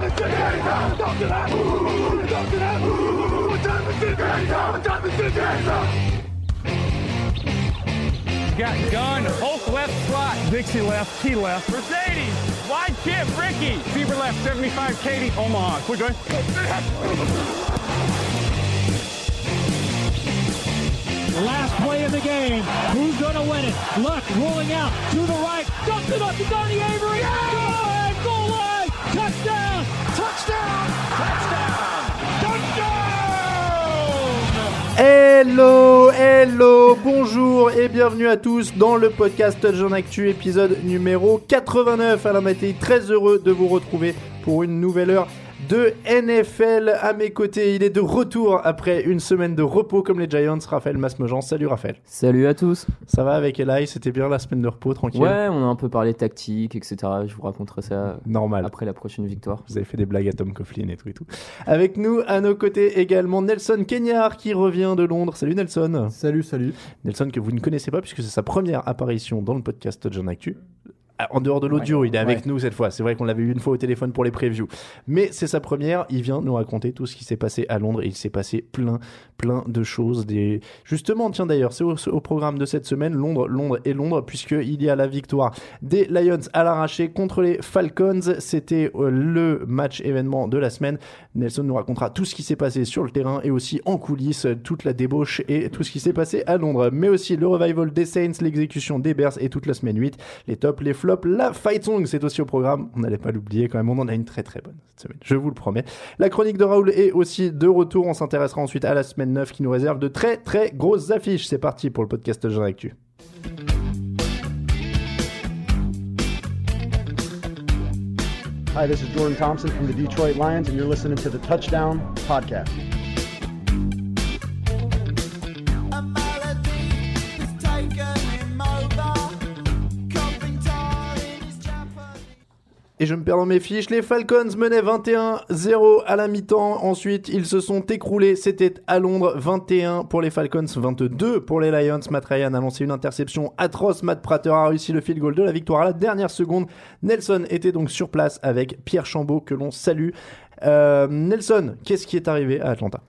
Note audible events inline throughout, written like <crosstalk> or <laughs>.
now? What time is it? Talk to that. Talk to that. What time is it now? What time is it now? Got gun, Hulk left slot, Dixie left, T left, Mercedes, wide chip, Ricky, Fever left, 75, Katie, Omaha. Quick going. Last play of the game. Who's going to win it? Luck rolling out to the right. Dumps it up to Donnie Avery. Goal line, goal line. Touchdown. Hello, hello, bonjour et bienvenue à tous dans le podcast Jean Actu, épisode numéro 89. Alain Mattei, très heureux de vous retrouver pour une nouvelle heure de NFL à mes côtés. Il est de retour après une semaine de repos comme les Giants. Raphaël Masmejean. Salut Raphaël. Salut à tous. Ça va avec Eli? C'était bien la semaine de repos, tranquille? Ouais, on a un peu parlé tactique, etc. Je vous raconterai ça Normal. après la prochaine victoire. Vous avez fait des blagues à Tom Coughlin et tout et tout. Avec nous, à nos côtés également, Nelson Kenyard qui revient de Londres. Salut Nelson. Salut, salut. Nelson que vous ne connaissez pas puisque c'est sa première apparition dans le podcast John Actu. Ah, En dehors de l'audio, il est avec ouais. nous cette fois. C'est vrai qu'on l'avait eu une fois au téléphone pour les previews. Mais c'est sa première. Il vient nous raconter tout ce qui s'est passé à Londres. Et il s'est passé plein, plein de choses. Des... Justement, tiens d'ailleurs, c'est au, au programme de cette semaine. Londres, Londres et Londres, puisqu'il y a la victoire des Lions à l'arraché contre les Falcons. C'était euh, le match événement de la semaine. Nelson nous racontera tout ce qui s'est passé sur le terrain et aussi en coulisses, toute la débauche et tout ce qui s'est passé à Londres. Mais aussi le revival des Saints, l'exécution des Bears et toute la semaine 8, les tops, les flops, la fight song, c'est aussi au programme. On n'allait pas l'oublier quand même, on en a une très très bonne cette semaine, je vous le promets. La chronique de Raoul est aussi de retour. On s'intéressera ensuite à la semaine 9 qui nous réserve de très très grosses affiches. C'est parti pour le podcast Jean Actu. Hi, this is Jordan Thompson from the Detroit Lions, and you're listening to the Touchdown Podcast. Et je me perds dans mes fiches. Les Falcons menaient 21-0 à la mi-temps. Ensuite, ils se sont écroulés. C'était à Londres. 21 pour les Falcons, 22 pour les Lions. Matt Ryan a lancé une interception atroce. Matt Prater a réussi le field goal de la victoire à la dernière seconde. Nelson était donc sur place avec Pierre Chambaud, que l'on salue. Euh, Nelson, qu'est-ce qui est arrivé à Atlanta?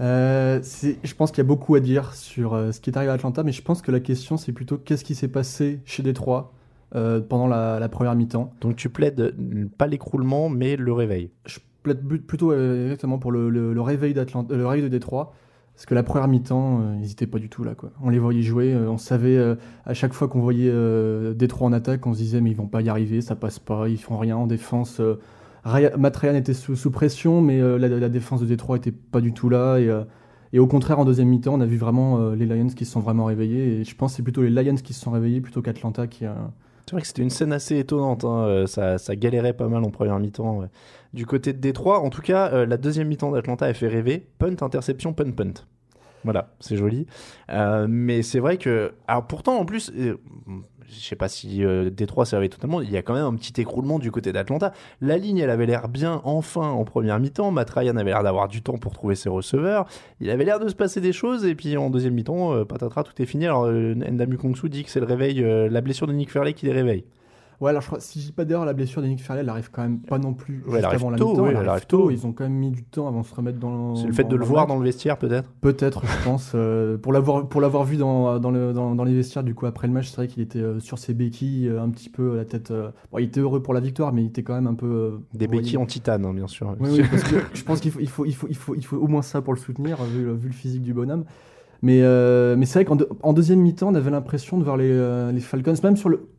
Euh, je pense qu'il y a beaucoup à dire sur euh, ce qui est arrivé à Atlanta, mais je pense que la question c'est plutôt qu'est-ce qui s'est passé chez Détroit euh, pendant la, la première mi-temps. Donc tu plaides euh, pas l'écroulement, mais le réveil. Je plaide plutôt euh, exactement pour le, le- le réveil d'Atlanta, le réveil de Détroit, parce que la première mi-temps, euh, ils n'étaient pas du tout là. Quoi. On les voyait jouer, euh, on savait euh, à chaque fois qu'on voyait Détroit en attaque, on se disait mais ils vont pas y arriver, ça passe pas, ils font rien en défense. Ryan était sous, sous pression, mais la, la défense de Détroit était pas du tout là. Et, et au contraire, en deuxième mi-temps, on a vu vraiment les Lions qui se sont vraiment réveillés. Et je pense que c'est plutôt les Lions qui se sont réveillés plutôt qu'Atlanta qui a. C'est vrai que c'était une scène assez étonnante. hein. Euh, Ça, ça galérait pas mal en première mi-temps du côté de Détroit. En tout cas, euh, la deuxième mi-temps d'Atlanta a fait rêver. Punt, interception, punt, punt. Voilà, c'est joli. Euh, mais c'est vrai que. Alors pourtant, en plus, je sais pas si euh, Détroit s'est réveillé totalement. Il y a quand même un petit écroulement du côté d'Atlanta. La ligne, elle avait l'air bien enfin en première mi-temps. Matt Ryan avait l'air d'avoir du temps pour trouver ses receveurs. Il avait l'air de se passer des choses. Et puis en deuxième mi-temps, euh, patatras, tout est fini. Alors, euh, Ndamu dit que c'est le réveil, euh, la blessure de Nick Fairley qui les réveille. Ouais, alors je crois, si je dis pas d'erreur, la blessure d'Yannick Ferrell, elle arrive quand même pas non plus Ouais, juste avant la tôt, mi-temps. ouais, elle elle arrive arrive tôt. tôt. Ils ont quand même mis du temps avant de se remettre dans. C'est le fait de le voir dans le vestiaire, peut-être? Peut-être, je pense. euh, pour l'avoir pour l'avoir vu dans, dans, le, dans, dans les vestiaires, du coup, après le match, c'est vrai qu'il était euh, sur ses béquilles, euh, un petit peu la tête. bon, il était heureux pour la victoire, mais il était quand même un peu. Des béquilles en titane, hein, bien sûr. Oui, oui, parce que je pense qu'il faut, il faut, il faut, il faut, il faut au moins ça pour le soutenir, vu le physique du bonhomme. Mais, euh, mais c'est vrai qu'en deux- en deuxième mi-temps, on avait l'impression de voir les, euh, Falcons, même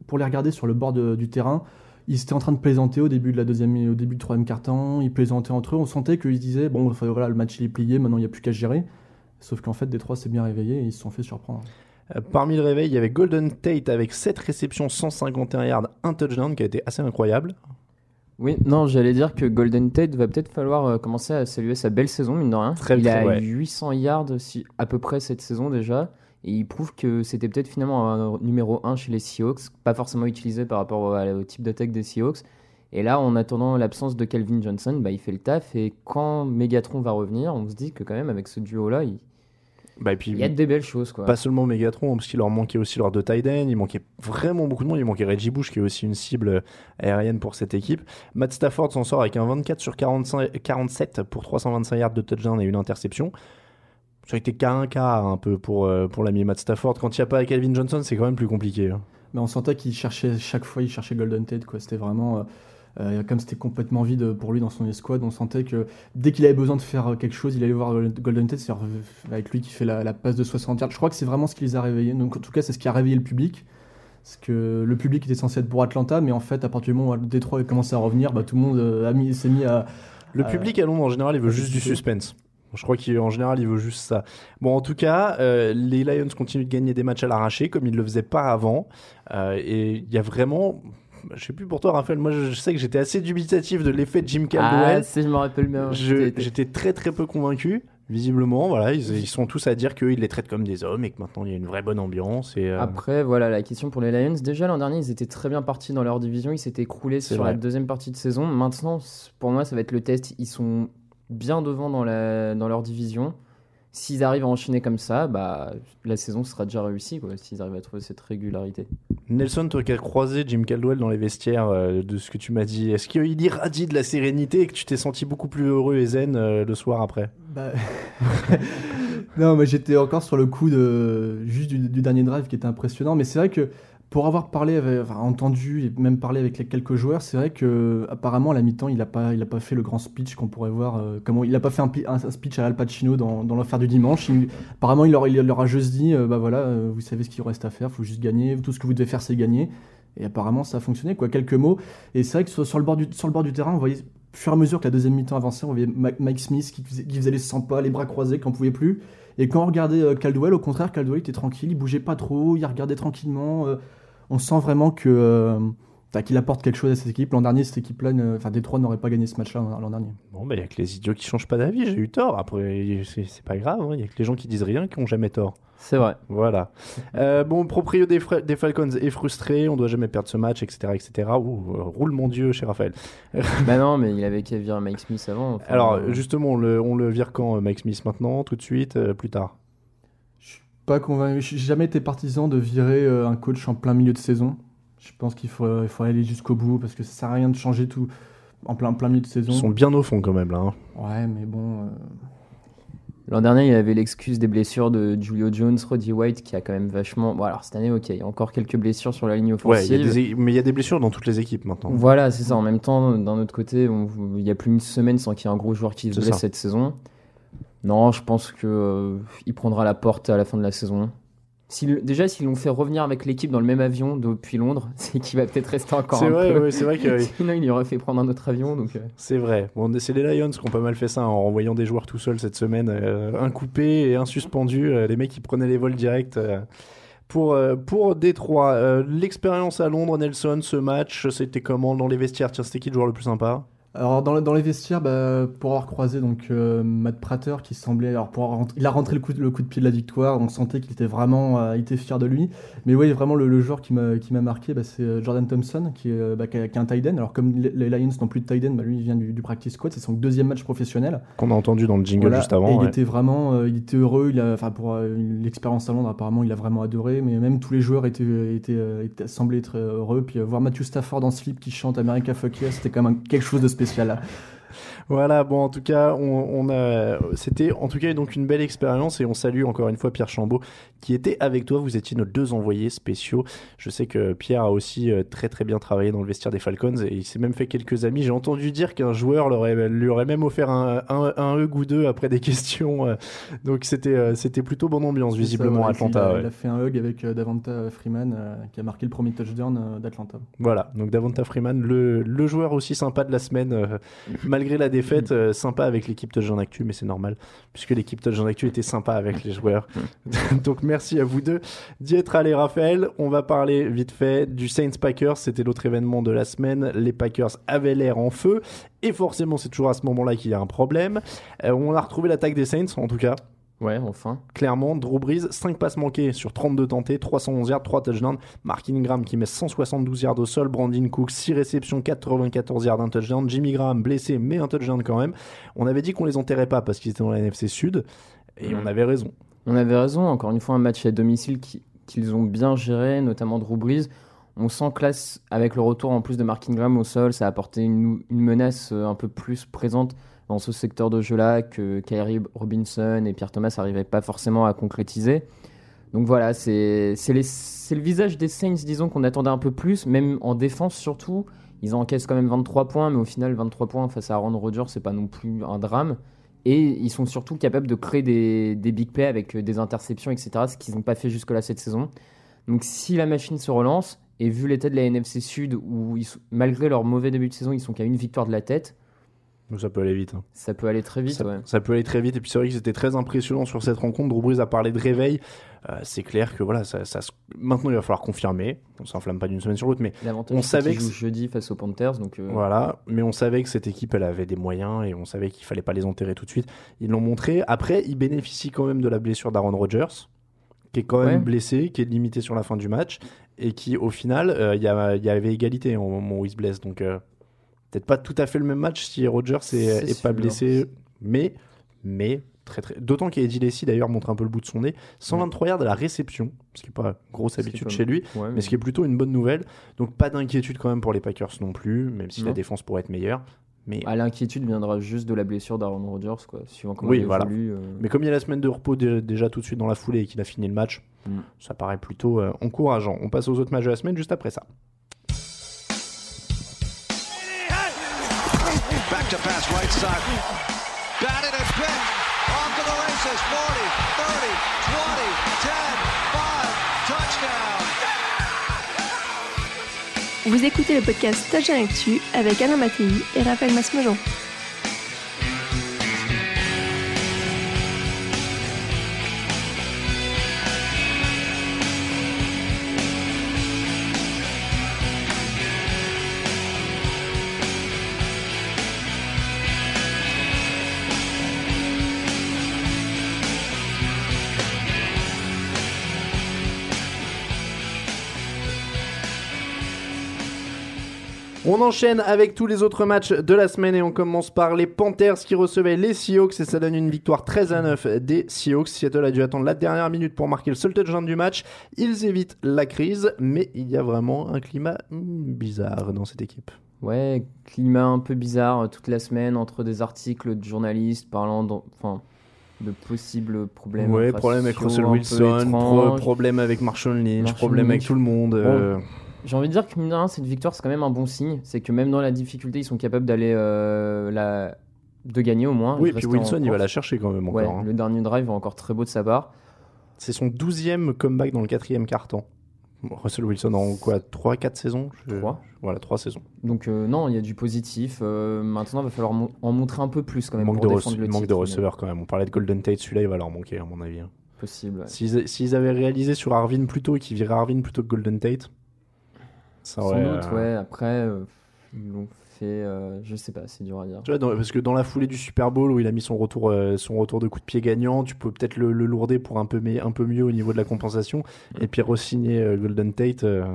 pour les regarder sur le bord du terrain, ils étaient en train de plaisanter au début de la deuxième, au début du troisième quart-temps, ils plaisantaient entre eux, on sentait qu'ils disaient, bon, voilà, le match est plié, maintenant il n'y a plus qu'à gérer. Sauf qu'en fait, Détroit s'est bien réveillé et ils se sont fait surprendre. Euh, Parmi le réveil, il y avait Golden Tate avec 7 réceptions, 151 yards, un touchdown qui a été assez incroyable. Oui, non, j'allais dire que Golden Tate va peut-être falloir euh, commencer à saluer sa belle saison, mine de rien. Très, il a ouais. 800 yards si, à peu près cette saison déjà. Et il prouve que c'était peut-être finalement un numéro 1 chez les Seahawks, pas forcément utilisé par rapport au, au type d'attaque des Seahawks. Et là, en attendant l'absence de Calvin Johnson, bah, il fait le taf. Et quand Megatron va revenir, on se dit que quand même, avec ce duo-là, il, Bah, et puis, il y a des belles choses. Quoi. Pas seulement Megatron, parce qu'il leur manquait aussi deux tight ends, il manquait vraiment beaucoup de monde, il manquait Reggie Bush qui est aussi une cible aérienne pour cette équipe. Matt Stafford s'en sort avec un 24 sur 45, 47 pour 325 yards de touchdown et une interception. Ça a été cas un cas un peu pour, euh, pour l'ami Matt Stafford. Quand il n'y a pas Calvin Johnson, c'est quand même plus compliqué. hein. Mais on sentait qu'il cherchait, chaque fois, il cherchait Golden Tate. C'était vraiment. euh, euh, comme c'était complètement vide pour lui dans son escouade, on sentait que dès qu'il avait besoin de faire euh, quelque chose, il allait voir euh, Golden Tate, c'est avec lui qui fait la, la passe de 60 yards. Je crois que c'est vraiment ce qui les a réveillés. Donc, en tout cas, c'est ce qui a réveillé le public. Parce que le public était censé être pour Atlanta, mais en fait, à partir du moment où Détroit a commencé à revenir, bah, tout le monde euh, s'est mis à. Le Euh, public à Londres, en général, il veut juste du suspense. Je crois qu'en général, il veut juste ça. Bon, en tout cas, euh, les Lions continuent de gagner des matchs à l'arraché, comme ils ne le faisaient pas avant. Euh, et il y a vraiment... Je sais plus pour toi, Raphaël, moi je sais que j'étais assez dubitatif de l'effet de Jim Caldwell. Ah, si je me rappelle bien. J'étais très très peu convaincu. Visiblement, voilà, ils, ils sont tous à dire qu'ils les traitent comme des hommes et que maintenant il y a une vraie bonne ambiance. Et, euh, Après, voilà la question pour les Lions. Déjà l'an dernier, ils étaient très bien partis dans leur division. Ils s'étaient écroulés sur vrai. la deuxième partie de saison. Maintenant, pour moi, ça va être le test. Ils sont bien devant dans, la, dans leur division. S'ils arrivent à enchaîner comme ça, bah, la saison sera déjà réussie. quoi, S'ils arrivent à trouver cette régularité. Nelson, toi qui as croisé Jim Caldwell dans les vestiaires euh, de ce que tu m'as dit, est-ce qu'il irradie de la sérénité et que tu t'es senti beaucoup plus heureux et zen euh, le soir après? Bah, <laughs> non, mais j'étais encore sur le coup de juste du, du dernier drive qui était impressionnant. Mais c'est vrai que pour avoir parlé, avec- entendu et même parlé avec les quelques joueurs, c'est vrai que apparemment à la mi-temps, il n'a pas, il pas fait le grand speech qu'on pourrait voir. euh, comment il n'a pas fait un, speech à Al Pacino dans, dans l'affaire du dimanche. Il- apparemment, il leur, il leur a juste dit, euh, bah voilà, euh, vous savez ce qu'il reste à faire, faut juste gagner. Tout ce que vous devez faire, c'est gagner. Et apparemment, ça a fonctionné, quoi. Quelques mots. Et c'est vrai que sur, le bord du, sur le bord du terrain, on voyait, au fur et à mesure que la deuxième mi-temps avançait, on voyait Mike Smith qui faisait, les 100 pas, les bras croisés, qui n'en pouvait plus. Et quand on regardait Caldwell, au contraire, Caldwell était tranquille, il bougeait pas trop, il regardait tranquillement. On sent vraiment que euh, bah, qu'il apporte quelque chose à cette équipe. L'an dernier, cette équipe-là, enfin, Détroit n'aurait pas gagné ce match-là l'an l'an dernier. Bon, bah, il y a que les idiots qui changent pas d'avis, j'ai eu tort. Après, c'est pas grave, hein, il y a que les gens qui disent rien qui ont jamais tort. C'est vrai. Voilà. Euh, bon, proprio des, des Falcons est frustré, on doit jamais perdre ce match, etc. etc. Ouh, euh, roule mon Dieu, cher Raphaël. <laughs> bah non, mais il avait qu'à virer Mike Smith avant. enfin, Alors, justement, on le, on le vire quand, Mike Smith Maintenant, tout de suite, euh, plus tard? Pas convaincu. J'ai jamais été partisan de virer euh, un coach en plein milieu de saison. Je pense qu'il faut, il faut aller jusqu'au bout parce que ça sert à rien de changer tout en plein, plein milieu de saison. Ils sont bien au fond quand même, là. hein. Ouais, mais bon. euh, L'an dernier, il y avait l'excuse des blessures de Julio Jones, Roddy White, qui a quand même vachement. Bon, alors cette année, ok, il y a encore quelques blessures sur la ligne Ouais, il y a offensive. des- mais il y a des blessures dans toutes les équipes maintenant. Voilà, c'est ça. En même temps, d'un autre côté, on- il y a plus d'une semaine sans qu'il y ait un gros joueur qui se blesse ça. cette saison. Non, je pense que euh, prendra la porte à la fin de la saison. Déjà, s'ils l'ont fait revenir avec l'équipe dans le même avion depuis Londres, <laughs> c'est qu'il va peut-être rester encore C'est un vrai, peu. ouais, c'est vrai que <laughs> Sinon, il y aurait fait prendre un autre avion. Donc, euh, c'est vrai. Bon, c'est les Lions qui ont pas mal fait ça en renvoyant des joueurs tout seuls cette semaine, euh, un coupé et un suspendu. les mecs qui prenaient les vols directs. pour, pour Détroit, Euh, l'expérience à Londres, Nelson, ce match, c'était comment dans les vestiaires? Tiens, c'était qui le joueur le plus sympa? Alors dans, le- dans les vestiaires, bah, pour avoir croisé donc euh, Matt Prater qui semblait, alors pour avoir il a rentré le coup, de- le coup de pied de la victoire, on sentait qu'il était vraiment, euh, il était fier de lui. Mais oui, vraiment le, le joueur qui m'a qui m'a marqué, bah, c'est euh, Jordan Thompson qui est, bah, qui a- qui a un tight end. Alors comme les Lions n'ont plus de tight end, bah, lui il vient du, du practice squad, c'est son deuxième match professionnel. Qu'on a entendu dans le jingle Voilà, juste et avant. il ouais. était vraiment, euh, il était heureux. Il a, enfin pour l'expérience à Londres, apparemment, il a vraiment adoré. Mais même tous les joueurs étaient, étaient, étaient- semblaient être heureux. Puis voir Matthew Stafford en slip qui chante America Fuck Yeah, c'était quand même quelque chose de spécial. Là. Voilà, bon, en tout cas, on a, c'était en tout cas donc une belle expérience et on salue encore une fois Pierre Chambaud qui était avec toi. Vous étiez nos deux envoyés spéciaux. Je sais que Pierre a aussi euh, très très bien travaillé dans le vestiaire des Falcons et il s'est même fait quelques amis. J'ai entendu dire qu'un joueur leur aurait- lui aurait même offert un, un, un hug ou deux après des <laughs> questions. euh, Donc c'était euh, c'était plutôt bonne ambiance visiblement à. Atlanta. Il a, ouais. il a fait un hug avec Davanta Freeman euh, qui a marqué le premier touchdown d'Atlanta. Voilà, donc Davonta Freeman, le, le joueur aussi sympa de la semaine, euh, malgré la défaite, euh, sympa avec l'équipe Touchdown Actu, mais c'est normal, puisque l'équipe Touchdown Actu était sympa avec les joueurs. <laughs> donc merci à vous deux d'y être allés, Raphaël. On va parler vite fait du Saints Packers, c'était l'autre événement de la semaine. Les Packers avaient l'air en feu, et forcément c'est toujours à ce moment-là qu'il y a un problème. Euh, on a retrouvé l'attaque des Saints, en tout cas. Ouais, enfin. Clairement, Drew Brees, 5 passes manquées sur 32 tentés, 311 yards, 3 touchdowns. Mark Ingram qui met 172 yards au sol, Brandon Cook 6 réceptions, 94 yards, un touchdown. Jimmy Graham blessé, mais un touchdown quand même. On avait dit qu'on les enterrait pas parce qu'ils étaient dans la NFC Sud, et on avait raison. On avait raison, encore une fois, un match à domicile qui- qu'ils ont bien géré, notamment Drew Brees. On sent que avec le retour en plus de Mark Ingram au sol, ça a apporté une, menace euh, un peu plus présente dans ce secteur de jeu-là que Kyrie Robinson et Pierre Thomas n'arrivaient pas forcément à concrétiser. Donc voilà, c'est le visage des Saints, disons, qu'on attendait un peu plus, même en défense surtout. Ils encaissent quand même 23 points, mais au final, 23 points face à Aaron Rodgers, c'est pas non plus un drame. Et ils sont surtout capables de créer des, big plays avec euh, des interceptions, etc., ce qu'ils n'ont pas fait jusque-là cette saison. Donc si la machine se relance, et vu l'état de la NFC Sud, où malgré leur mauvais début de saison, ils sont qu'à une victoire de la tête, ça peut aller vite. hein. ça peut aller très vite. ça, ouais. ça peut aller très vite. Et puis c'est vrai qu'ils étaient très impressionnants sur cette rencontre. Drew Brees a parlé de réveil. Euh, c'est clair que voilà, ça, ça se- maintenant il va falloir confirmer. On s'enflamme pas d'une semaine sur l'autre, mais on savait que jeudi face aux Panthers, donc euh, Voilà, mais on savait que cette équipe, elle avait des moyens et on savait qu'il fallait pas les enterrer tout de suite. Ils l'ont montré. Après, ils bénéficient quand même de la blessure d'Aaron Rodgers, qui est quand même Ouais. blessé, qui est limité sur la fin du match et qui, au final, euh, il y, avait égalité au moment où il se blesse. Donc, peut-être pas tout à fait le même match si Rodgers est, pas blessé, mais, mais très très. D'autant qu'Eddie Lacy d'ailleurs montre un peu le bout de son nez. 123 yards à la réception, ce qui est pas grosse habitude chez lui ouais, mais ce qui est plutôt une bonne nouvelle. Donc pas d'inquiétude quand même pour les Packers non plus, même si la défense pourrait être meilleure. Mais, Ah, L'inquiétude viendra juste de la blessure d'Aaron Rodgers, quoi, suivant comment Oui, il voilà. évolue. euh. mais comme il y a la semaine de repos dé- déjà tout de suite dans la foulée et qu'il a fini le match, Mm. ça paraît plutôt euh, encourageant. On passe aux autres matchs de la semaine juste après ça. Back to pass right side. Batted and picked. Off to the races. 40, 30, 20, 10, 5. Touchdown. Vous écoutez le podcast Touchdown Actu avec Alain Mattei et Raphaël Masmejean. On enchaîne avec tous les autres matchs de la semaine et on commence par les Panthers qui recevaient les Seahawks et ça donne une victoire 13 à 9 des Seahawks. Seattle a dû attendre la dernière minute pour marquer le seul touchdown du match. Ils évitent la crise, mais il y a vraiment un climat bizarre dans cette équipe. Ouais, climat un peu bizarre euh, toute la semaine entre des articles de journalistes parlant d'en- enfin, de possibles problèmes. Ouais, problème avec Russell Wilson, pro- problème avec Marshall Lynch, Marshall problème avec tout le monde. euh, J'ai envie de dire que mine de rien, cette victoire, c'est quand même un bon signe. C'est que même dans la difficulté, ils sont capables d'aller euh, la... de gagner au moins. Oui, de puis Wilson, il va la chercher quand même Ouais, encore. hein. le dernier drive est encore très beau de sa part. C'est son 12e comeback dans le quatrième quart-temps. Russell Wilson en quoi 3-4 saisons? Je- Trois. Voilà, 3 saisons. Donc euh, non, il y a du positif. Euh, maintenant, il va falloir mo- en montrer un peu plus quand même manque pour de, défendre le manque titre, de mais receveurs quand même. On parlait de Golden Tate, celui-là il va leur manquer à mon avis. hein. Possible. ouais. S'ils avaient réalisé sur Arvin plus tôt et qu'ils viraient Arvin plutôt que Golden Tate, ça Sans aurait. doute, euh, ouais. Après, euh, ils l'ont fait, euh, je sais pas, c'est dur à dire. Tu vois, dans- parce que dans la foulée du Super Bowl où il a mis son retour, euh, son retour de coup de pied gagnant, tu peux peut-être le, le lourder pour un peu, mais, un peu mieux au niveau de la compensation et puis re-signer euh, Golden Tate. euh,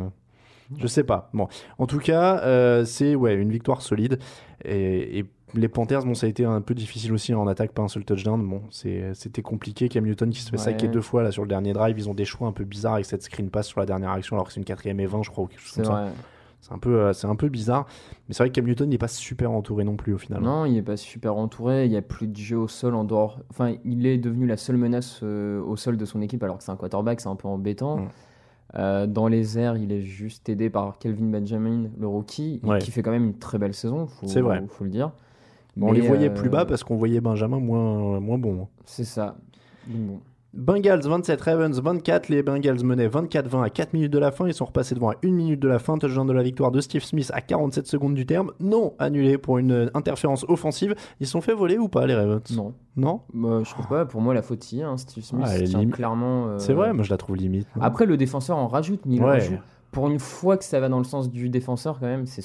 je sais pas. Bon, en tout cas, euh, c'est ouais une victoire solide et, et les Panthers, bon, ça a été un peu difficile aussi en attaque, pas un seul touchdown. Bon, c'était compliqué. Cam Newton qui se fait Ouais. saquer deux fois là sur le dernier drive. Ils ont des choix un peu bizarres avec cette screen pass sur la dernière action alors que c'est une quatrième et 20 je crois ou quelque chose C'est ça. un peu, euh, un peu bizarre. Mais c'est vrai que Cam Newton n'est pas super entouré non plus au final. Non, il est pas super entouré. Il y a plus de jeu au sol en dehors. Enfin, il est devenu la seule menace euh, au sol de son équipe, alors que c'est un quarterback, c'est un peu embêtant. Mm. Euh, dans les airs, il est juste aidé par Kelvin Benjamin, le rookie, Ouais. qui fait quand même une très belle saison. Faut, vrai. Faut le dire. On les voyait euh, plus bas parce qu'on voyait Benjamin moins, moins bon. hein. C'est ça. Bon. Bengals 27, Ravens 24. Les Bengals menaient 24-20 à 4 minutes de la fin. Ils sont repassés devant à 1 minute de la fin. Touchdown de la victoire de Steve Smith à 47 secondes du terme. Non annulé pour une euh, interférence offensive. Ils se sont fait voler ou pas, les Ravens? Non. Non? Bah, je trouve pas. Pour moi, la faute y est. hein. Steve Smith Ah, tient lim- clairement. euh, C'est vrai, moi je la trouve limite. non? Après, le défenseur en rajoute, mais il en Ouais. rajoute. Pour une fois que ça va dans le sens du défenseur, quand même, c'est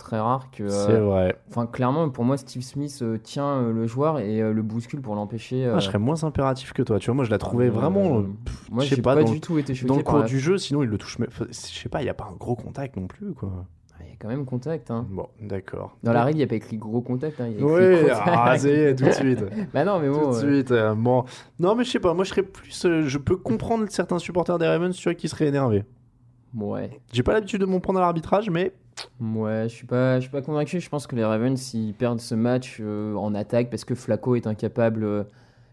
très rare que. euh, C'est vrai. Enfin, clairement, pour moi, Steve Smith euh, tient euh, le joueur et le bouscule pour l'empêcher. euh, Ah, je serais moins impératif que toi. Tu vois, moi je la trouvais vraiment. euh, Moi, j'ai pas, pas, dans du tout été choqué Dans le cours la- du jeu, sinon il le touche. Je sais pas, il n'y a pas un gros contact non plus, quoi. Il y a quand même contact. Hein. Bon, d'accord. Dans la règle, il n'y a pas écrit gros contact. Hein, il y a écrit Oui, contact. ah, est, tout de suite. <laughs> bah non, mais Tout bon. de euh, suite. euh, bon. Non, mais je sais pas, moi je serais plus. euh, je peux comprendre certains supporters des Ravens, tu vois, qui seraient énervés. Ouais. J'ai pas l'habitude de m'en prendre à l'arbitrage, mais Ouais, je suis pas, je suis pas convaincu. Je pense que les Ravens ils perdent ce match euh, en attaque parce que Flacco est incapable euh,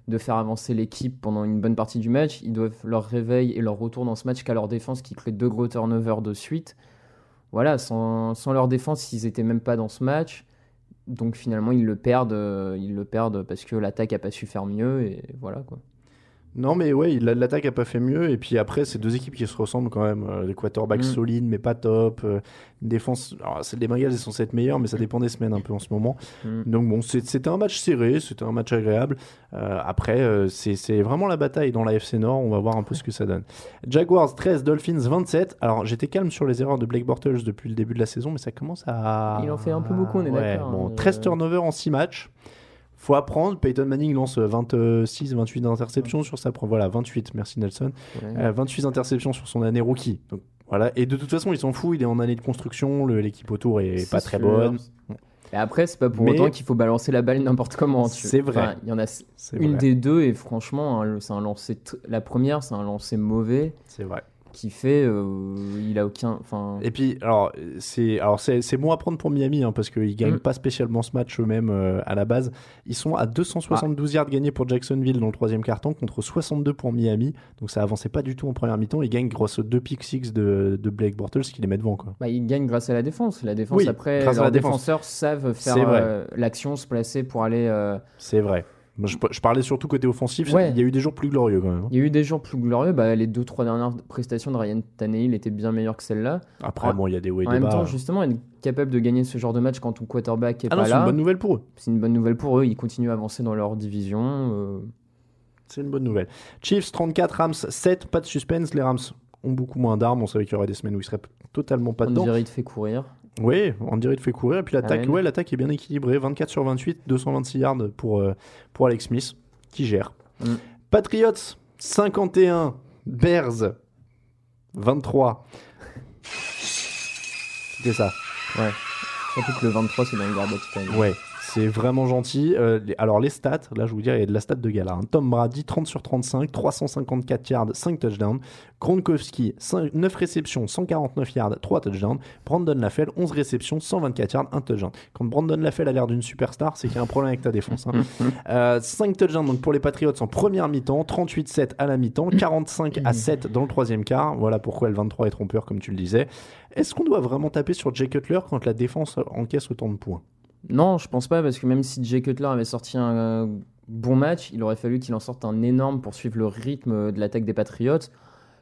de faire avancer l'équipe pendant une bonne partie du match. Ils doivent leur réveil et leur retour dans ce match qu'à leur défense qui crée deux gros turnovers de suite. Voilà, sans, sans leur défense, ils étaient même pas dans ce match. Donc finalement, ils le perdent, euh, ils le perdent parce que l'attaque a pas su faire mieux et voilà quoi. Non, mais ouais, l'attaque a pas fait mieux. Et puis après, c'est deux équipes qui se ressemblent quand même. Euh, des quarterbacks Mm. solides, mais pas top. Euh, une défense. Alors, celle des Bengals est censée être meilleure, mais ça dépend des semaines un peu en ce moment. Mm. Donc bon, c'était un match serré, c'était un match agréable. Euh, après, euh, c'est vraiment la bataille dans la FC Nord. On va voir un peu ce que ça donne. Jaguars 13, Dolphins 27. Alors, j'étais calme sur les erreurs de Blake Bortles depuis le début de la saison, mais ça commence à. Il en fait un peu beaucoup, on est Ouais, d'accord, Bon, hein, 13 euh. turnovers en 6 matchs. Faut apprendre. Peyton Manning lance 26, 28 interceptions sur sa Voilà, 28. Merci Nelson. Ouais. Euh, 28 interceptions sur son année rookie. Donc voilà. Et de toute façon, il s'en fout. Il est en année de construction. L'équipe autour est, pas très bonne. Et après, c'est pas pour Mais- autant qu'il faut balancer la balle n'importe comment. C'est vrai. Enfin, Il y en a une vrai. des deux et franchement, hein, c'est un lancer. La première, c'est un lancer mauvais C'est vrai. Qui fait, euh, il a aucun. Enfin, Et puis, alors, c'est alors c'est c'est bon à prendre pour Miami hein, parce qu'ils gagnent Mm. pas spécialement ce match eux-mêmes euh, à la base. Ils sont à 272 yards gagnés pour Jacksonville dans le troisième carton contre 62 pour Miami. Donc ça avançait pas du tout en première mi-temps. Ils gagnent grâce aux deux pick six de, de Blake Bortles qui les met devant. Quoi. bah, il gagne grâce à la défense. La défense, Oui, après, leurs la défense. défenseurs savent faire euh, l'action, se placer pour aller. C'est vrai. Je, je parlais surtout côté offensif. Ouais. Il y a eu des jours plus glorieux quand même. hein. Il y a eu des jours plus glorieux. Bah, les deux, trois dernières prestations de Ryan Tannehill étaient bien meilleures que celle-là. Après, bon, il y a des et En même bas. temps, justement, être capable de gagner ce genre de match quand ton quarterback est ah non, pas c'est là, une bonne nouvelle pour eux. c'est une bonne nouvelle pour eux. Ils continuent à avancer dans leur division. euh, C'est une bonne nouvelle. Chiefs 34, Rams 7. Pas de suspense. Les Rams ont beaucoup moins d'armes. On savait qu'il y aurait des semaines où ils seraient totalement pas on dedans. dirait il te fait courir. Oui, on dirait qu'il fait courir. Et puis l'attaque, ouais, l'attaque est bien équilibrée. 24 sur 28, 226 yards pour, euh, pour Alex Smith, qui gère. Mm. Patriots 51, Bears 23. C'était ça. Ouais. Surtout que le 23, c'est dans le garbage time. Ouais, c'est vraiment gentil. Euh, les- alors les stats, là je vous dire, il y a de la stat de gala. hein. Tom Brady, 30 sur 35, 354 yards, 5 touchdowns. Gronkowski, 5 9 réceptions, 149 yards, 3 touchdowns. Brandon Lafell, 11 réceptions, 124 yards, 1 touchdown. Quand Brandon Lafell a l'air d'une superstar, c'est qu'il y a un problème avec ta défense. hein. <laughs> Euh, 5 touchdowns donc pour les Patriots en première mi-temps, 38-7 à la mi-temps, 45 à 7 dans le troisième quart. Voilà pourquoi le 23 est trompeur, comme tu le disais. Est-ce qu'on doit vraiment taper sur Jay Cutler quand la défense encaisse autant de points? Non, je pense pas, parce que même si Jay Cutler avait sorti un euh, bon match, il aurait fallu qu'il en sorte un énorme pour suivre le rythme de l'attaque des Patriots.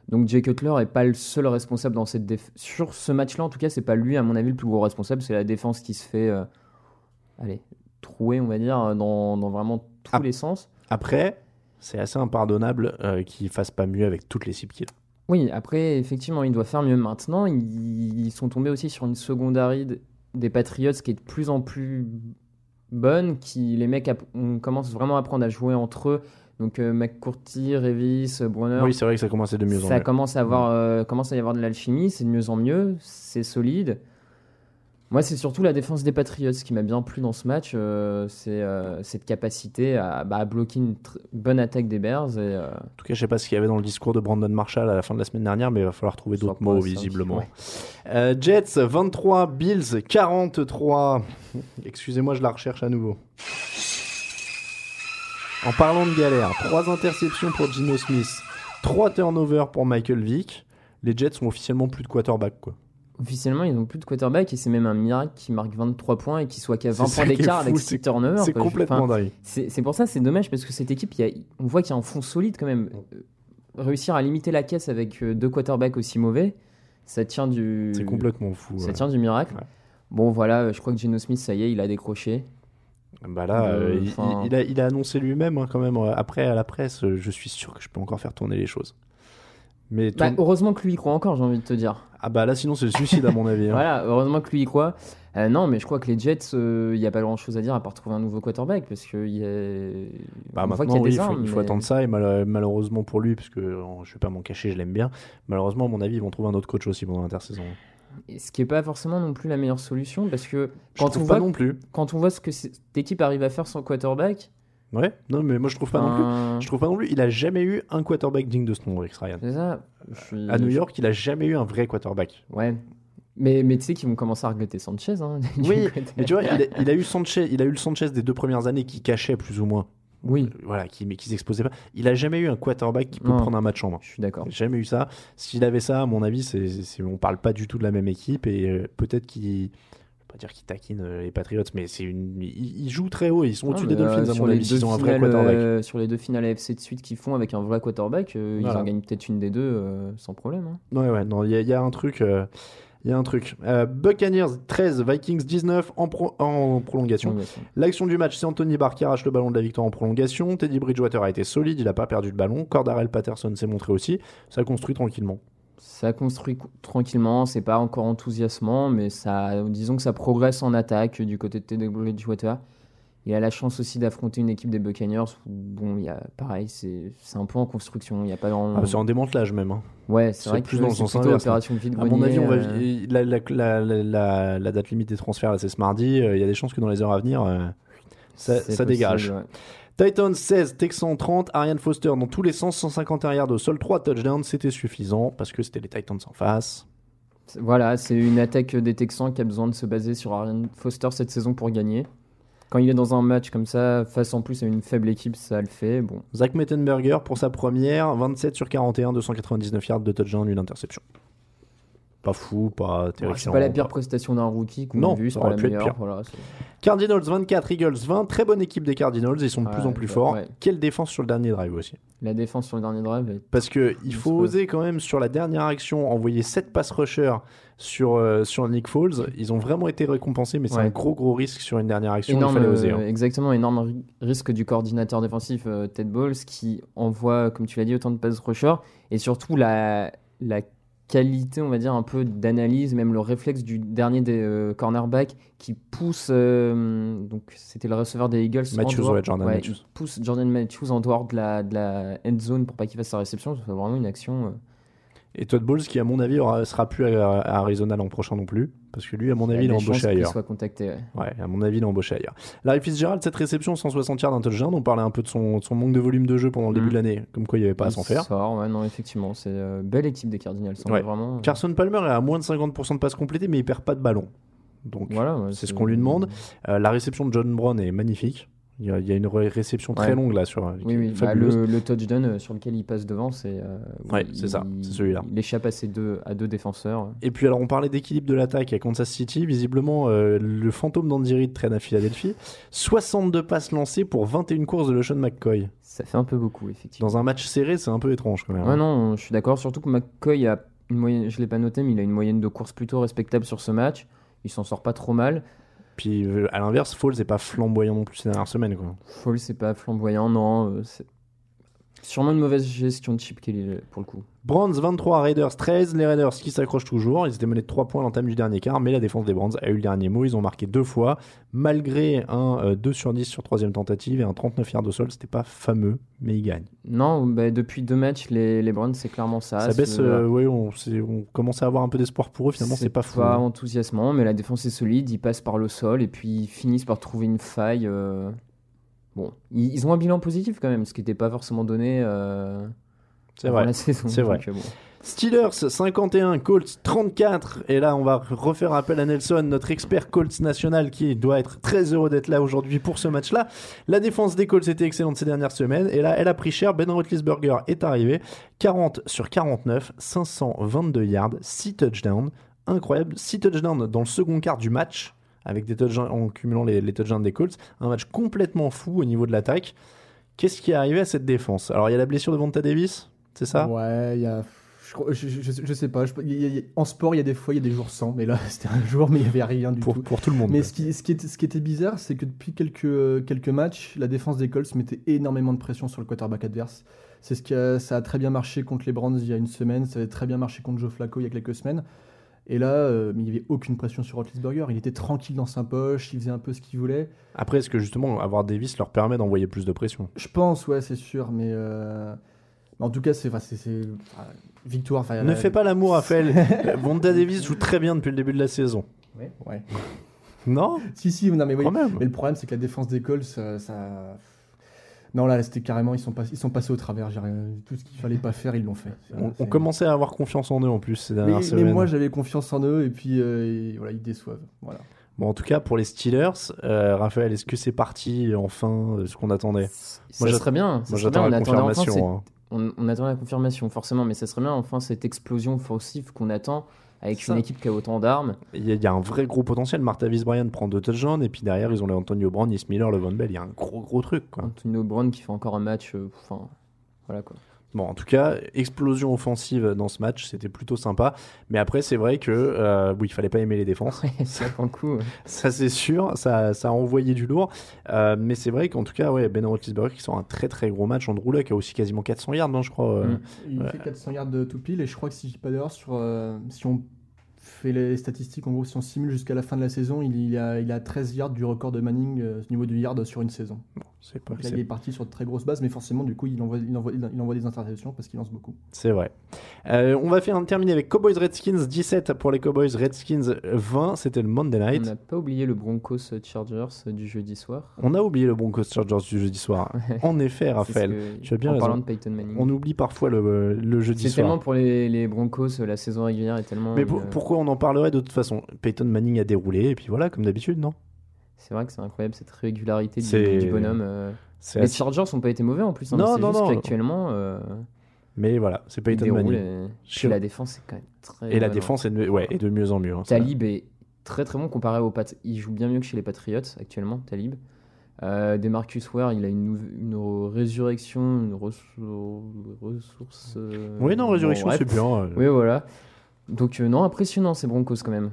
Donc Jay Cutler est pas le seul responsable dans cette déf- sur ce match-là. En tout cas, c'est pas lui, à mon avis, le plus gros responsable. C'est la défense qui se fait, euh, allez, trouer, on va dire, dans, dans vraiment tous Ah. les sens. Après, c'est assez impardonnable euh, qu'il fasse pas mieux avec toutes les cibles qu'il a. Oui, après, effectivement, il doit faire mieux. Maintenant, ils, ils sont tombés aussi sur une secondary, des Patriots qui est de plus en plus bonne, qui les mecs on commence vraiment à apprendre à jouer entre eux. Donc euh, McCourty, Revis, Brunner. Oui, c'est vrai que ça commençait de mieux en ça mieux. commence à avoir, euh, commence à y avoir de l'alchimie, c'est de mieux en mieux, c'est solide. Moi, c'est surtout la défense des Patriots qui m'a bien plu dans ce match. euh, c'est euh, cette capacité à, bah, à bloquer une bonne attaque des Bears. Et, euh, En tout cas, je sais pas ce qu'il y avait dans le discours de Brandon Marshall à la fin de la semaine dernière, mais il va falloir trouver d'autres mots, visiblement. ouais. Jets 23, Bills 43. Excusez-moi, je la recherche à nouveau. En parlant de galère, 3 interceptions pour Gino Smith, 3 turnovers pour Michael Vick. Les Jets sont officiellement plus de quarterback, quoi. Officiellement, ils n'ont plus de quarterback et c'est même un miracle qui marque 23 points et qui soit qu'à 20 C'est ça points d'écart avec 6 turnovers. C'est complètement Enfin, dingue. C'est pour ça, c'est dommage parce que cette équipe, il y a- on voit qu'il y a un fond solide quand même. Euh, Réussir à limiter la caisse avec euh, deux quarterbacks aussi mauvais, ça tient du. C'est complètement fou. Ça ouais. tient du miracle. Ouais. Bon, voilà, je crois que Geno Smith, ça y est, il a décroché. Bah là, Euh, il- a, il a annoncé lui-même hein, quand même après à la presse. Je suis sûr que je peux encore faire tourner les choses. Mais Bah, heureusement que lui y croit encore, j'ai envie de te dire. ah bah là sinon c'est le suicide à mon avis. hein. <laughs> Voilà, heureusement que lui y croit. Euh, non, mais je crois que les Jets, euh, il n'y a pas grand chose à dire à part trouver un nouveau quarterback parce qu'il y a. Bah on voit maintenant y a oui, des il faut, armes, il faut mais- attendre ça et mal- malheureusement pour lui parce que euh, je vais pas m'en cacher, je l'aime bien. Malheureusement à mon avis ils vont trouver un autre coach aussi pendant l'intersaison. Et Ce qui n'est pas forcément non plus la meilleure solution parce que quand on, voit, non plus. quand on voit ce que cette équipe arrive à faire sans quarterback, Ouais, non mais moi je trouve pas non plus. Je trouve pas non plus. Il a jamais eu un quarterback digne de ce nom, Rex Ryan. c'est ça. suis- À New York, il a jamais eu un vrai quarterback. Ouais. Mais, mais tu sais qu'ils vont commencer à regretter Sanchez. Hein, <laughs> Oui, mais tu vois, il a, il a eu Sanchez, il a eu le Sanchez des deux premières années qui cachait plus ou moins. Oui, Voilà, qui, mais qui s'exposait pas. Il a jamais eu un quarterback qui peut Non. prendre un match en main. je suis d'accord. Jamais eu ça. S'il avait ça, à mon avis, c'est, on parle pas du tout de la même équipe et euh, peut-être qu'il, pas dire qu'il taquine euh, les Patriots, mais c'est une, ils, jouent très haut. Ils sont au-dessus des Dolphins euh, à sur mon les avis. deux Ils ont un vrai finales, quarterback. euh, sur les deux finales AFC de suite qu'ils font avec un vrai quarterback, euh, Voilà. ils en gagnent peut-être une des deux euh, sans problème. hein. Ouais, ouais, non, il y, a- il y a un truc. Il y a un truc. Buccaneers 13, Vikings 19 en, pro- en prolongation. Prolongation. L'action du match, c'est Anthony Barr qui arrache le ballon de la victoire en prolongation. Teddy Bridgewater a été solide, il n'a pas perdu le ballon. Cordarel Patterson s'est montré aussi. Ça construit tranquillement. Ça construit tranquillement, c'est pas encore enthousiasmant, mais ça, disons que ça progresse en attaque du côté de Teddy Bridgewater. Il a la chance aussi d'affronter une équipe des Buccaneers bon, il y a, pareil, c'est un peu en construction. Il y a pas grand... Ah, c'est en démantelage même. hein. Ouais, c'est vrai plus que dans le c'est sens plutôt inverse, opération de vide À mon avis, on va, la, la, la, la- date limite des transferts, c'est ce mardi. Euh, Il y a des chances que dans les heures à venir, euh, ça, ça dégage. Titans 16, Texans 30, Ariane Foster dans tous les sens, 151 yards au sol, 3 touchdowns, c'était suffisant parce que c'était les Titans en face. Voilà, c'est une attaque des Texans qui a besoin de se baser sur Arian Foster cette saison pour gagner. Quand il est dans un match comme ça, face en plus à une faible équipe, ça le fait. Bon, Zach Mettenberger pour sa première, 27 sur 41, 299 yards de touchdown, une interception. Pas fou, pas c'est pas la pire prestation d'un rookie qu'on Non, a vu, c'est pas la meilleure. pire. Voilà, Cardinals 24, Eagles 20, très bonne équipe des Cardinals, ils sont de plus en plus forts. ouais. Quelle défense sur le dernier drive aussi. La défense sur le dernier drive. est- Parce que il faut oser quand même sur la dernière action envoyer 7 pass rushers sur, euh, sur Nick Foles. Ils ont vraiment été récompensés, mais c'est Ouais. un gros gros risque sur une dernière action. Énorme, il fallait oser. euh, hein. Exactement, énorme ri- risque du coordinateur défensif euh, Ted Bowles qui envoie, comme tu l'as dit, autant de pass rushers et surtout la, la qualité, on va dire, un peu d'analyse, même le réflexe du dernier des euh, cornerbacks qui pousse, euh, donc c'était le receveur des Eagles, en Matthews, dehors- ouais, Jordan Matthews. pousse Jordan Matthews en dehors de la, de la end zone pour pas qu'il fasse sa réception, c'est vraiment une action. Euh, Et Todd Bowles, qui à mon avis aura, sera plus à, à Arizona l'an prochain non plus, parce que lui, à mon il avis, il est des chances embauché qu'il ailleurs. soit contacté. ouais. Ouais, à mon avis, il est embauché ailleurs. Larry Fitzgerald, cette réception, 160 yards d'un touchdown. On parlait un peu de son, de son manque de volume de jeu pendant le début Mm. de l'année, comme quoi il n'y avait pas à Il s'en faire. sort, ouais, non, effectivement, c'est euh, belle équipe des Cardinals, hein, Ouais. vraiment. Carson Palmer est à moins de 50% de passes complétées, mais il perd pas de ballon. Donc, Voilà, c'est ce qu'on lui demande. Euh, la réception de John Brown est magnifique. Il y a, il y a une ré- réception très Ouais. longue là sur. Oui, oui, bah, le, le touchdown euh, sur lequel il passe devant, c'est. euh, Ouais, c'est ça, c'est celui-là. Il échappe à, ses deux, à deux défenseurs. Et puis alors on parlait d'équilibre de l'attaque à Kansas City, visiblement euh, le fantôme d'Andy Reid traîne à Philadelphie. 62 passes lancées pour 21 courses de LeSean McCoy. Ça fait un peu beaucoup, effectivement. Dans un match serré, c'est un peu étrange quand même. Ouais, non, je suis d'accord. Surtout que McCoy a une moyenne, je l'ai pas noté, mais il a une moyenne de course plutôt respectable sur ce match. Il s'en sort pas trop mal. Puis euh, à l'inverse, Foles n'est pas flamboyant non plus ces dernières semaines. Quoi. Fall, c'est pas flamboyant, non. euh, Sûrement une mauvaise gestion de Chip Kelly pour le coup. Browns 23, Raiders 13. Les Raiders qui s'accrochent toujours. Ils étaient menés de 3 points à l'entame du dernier quart, mais la défense des Browns a eu le dernier mot. Ils ont marqué deux fois, malgré un euh, 2 sur 10 sur troisième tentative et un 39 yards au sol. C'était pas fameux, mais ils gagnent. Non, bah, depuis deux matchs, les, les Browns, c'est clairement ça. Ça baisse, euh, on, c'est- on commence à avoir un peu d'espoir pour eux. Finalement, c'est pas fou. pas hein. enthousiasmant, mais la défense est solide. Ils passent par le sol et puis ils finissent par trouver une faille. euh, Bon, ils, ils ont un bilan positif quand même, ce qui n'était pas forcément donné. euh, C'est avant vrai. la saison. C'est vrai. Donc, euh, bon. Steelers 51, Colts 34. Et là, on va refaire appel à Nelson, notre expert Colts national, qui doit être très heureux d'être là aujourd'hui pour ce match-là. La défense des Colts était excellente ces dernières semaines. Et là, elle a pris cher. Ben Roethlisberger est arrivé. 40 sur 49, 522 yards, 6 touchdowns. Incroyable. 6 touchdowns dans le second quart du match, avec des touchdowns en cumulant les, les touchdowns des Colts. Un match complètement fou au niveau de l'attaque. Qu'est-ce qui est arrivé à cette défense? Alors, il y a la blessure de Vonta Davis, c'est ça? Ouais, il y a. Je, je, je- je- je sais pas. je- en sport, il y a des fois, il y a des jours sans, mais là, <laughs> c'était un jour, mais il y avait rien du pour, tout. pour tout le monde. Mais ce qui, ce, qui était, ce qui était bizarre, c'est que depuis quelques, quelques matchs, la défense des Colts mettait énormément de pression sur le quarterback adverse. C'est ce qui a, ça a très bien marché contre les Browns il y a une semaine, ça avait très bien marché contre Joe Flacco il y a quelques semaines. Et là, euh, il n'y avait aucune pression sur Roethlisberger. Il était tranquille dans sa poche, il faisait un peu ce qu'il voulait. Après, est-ce que justement avoir Davis leur permet d'envoyer plus de pression? Je pense, ouais, c'est sûr, mais, euh, mais en tout cas, c'est victoire. enfin, Ne fais pas l'amour, Raphaël. <laughs> Vonda Davis joue très bien depuis le début de la saison. Ouais. Non? Si, si, non, mais oui. Quand même. Mais le problème, c'est que la défense des Colts, ça. ça- Non, là, c'était carrément, ils sont, pas... ils sont passés au travers. J'ai rien- Tout ce qu'il fallait pas faire, ils l'ont fait. On, commençait à avoir confiance en eux en plus ces Mais, dernières mais semaines. moi, j'avais confiance en eux, et puis euh, et voilà, ils déçoivent. Voilà. Bon, en tout cas, pour les Steelers, euh, Raphaël, est-ce que c'est parti enfin euh, ce qu'on attendait? Ça Moi, j'att- serait bien. Moi, ça j'attends la On attendait enfin confirmation. hein. on, on attend la confirmation, forcément, mais ça serait bien enfin cette explosion offensive qu'on attend avec Ça. une équipe qui a autant d'armes. Il y, a- il y a un vrai gros potentiel. Martavis Bryant prend deux touchdowns et puis derrière, ils ont les Antonio Brown, Is Miller, le Von Bell. Il y a un gros, gros truc. Quoi. Antonio Brown qui fait encore un match. euh, Enfin, voilà quoi. Bon, en tout cas, explosion offensive dans ce match, c'était plutôt sympa. Mais après, c'est vrai que euh, oui, il fallait pas aimer les défenses. Ouais, ça coup. <laughs> Ça c'est sûr, ça, ça a envoyé du lourd. Euh, mais c'est vrai qu'en tout cas, ouais, Ben Roethlisberger qui sort un très très gros match. Andrew Luck a aussi quasiment 400 yards, non, je crois. euh. Mm. Il Ouais. fait 400 yards de tout pile, et je crois que si je dis pas d'erreur, sur, euh, si on fait les statistiques, en gros, si on simule jusqu'à la fin de la saison, il, il a, il a 13 yards du record de Manning euh, au niveau du yard sur une saison. C'est pas- Donc là, c'est- il est parti sur de très grosses bases, mais forcément, du coup, il envoie, il envoie, il envoie des interceptions parce qu'il lance beaucoup. C'est vrai. Euh, on va faire terminer avec Cowboys Redskins 17 pour les Cowboys Redskins 20. C'était le Monday On Night. n'a pas oublié le Broncos Chargers euh, du jeudi soir. On a oublié le Broncos Chargers du jeudi soir. <laughs> En effet, C'est Raphaël, que- tu as bien en raison. parlant de Peyton Manning. On oublie parfois le, le jeudi C'est soir. tellement pour les, les Broncos, euh, la saison régulière est tellement. Mais pour- pourquoi on en parlerait de toute façon Peyton Manning a déroulé et puis voilà, comme d'habitude, non? C'est vrai que c'est incroyable cette régularité du, bonhomme. euh. Les assez- Chargers n'ont pas été mauvais en plus. hein, Non, non, juste non. qu'actuellement, euh, Mais voilà, c'est Peyton Manning. et... La défense est quand même très. Et la bonne, défense est de, ouais, est de mieux en mieux. hein, hein. Talib est très très bon comparé aux Pat. Il joue bien mieux que chez les Patriots actuellement, Talib. Euh, Demarcus Ware, il a une, résurrection, une ressour- ressource. euh, Oui, non, résurrection, c'est bien. euh. Oui, voilà. Donc, euh, non, impressionnant ces Broncos quand même.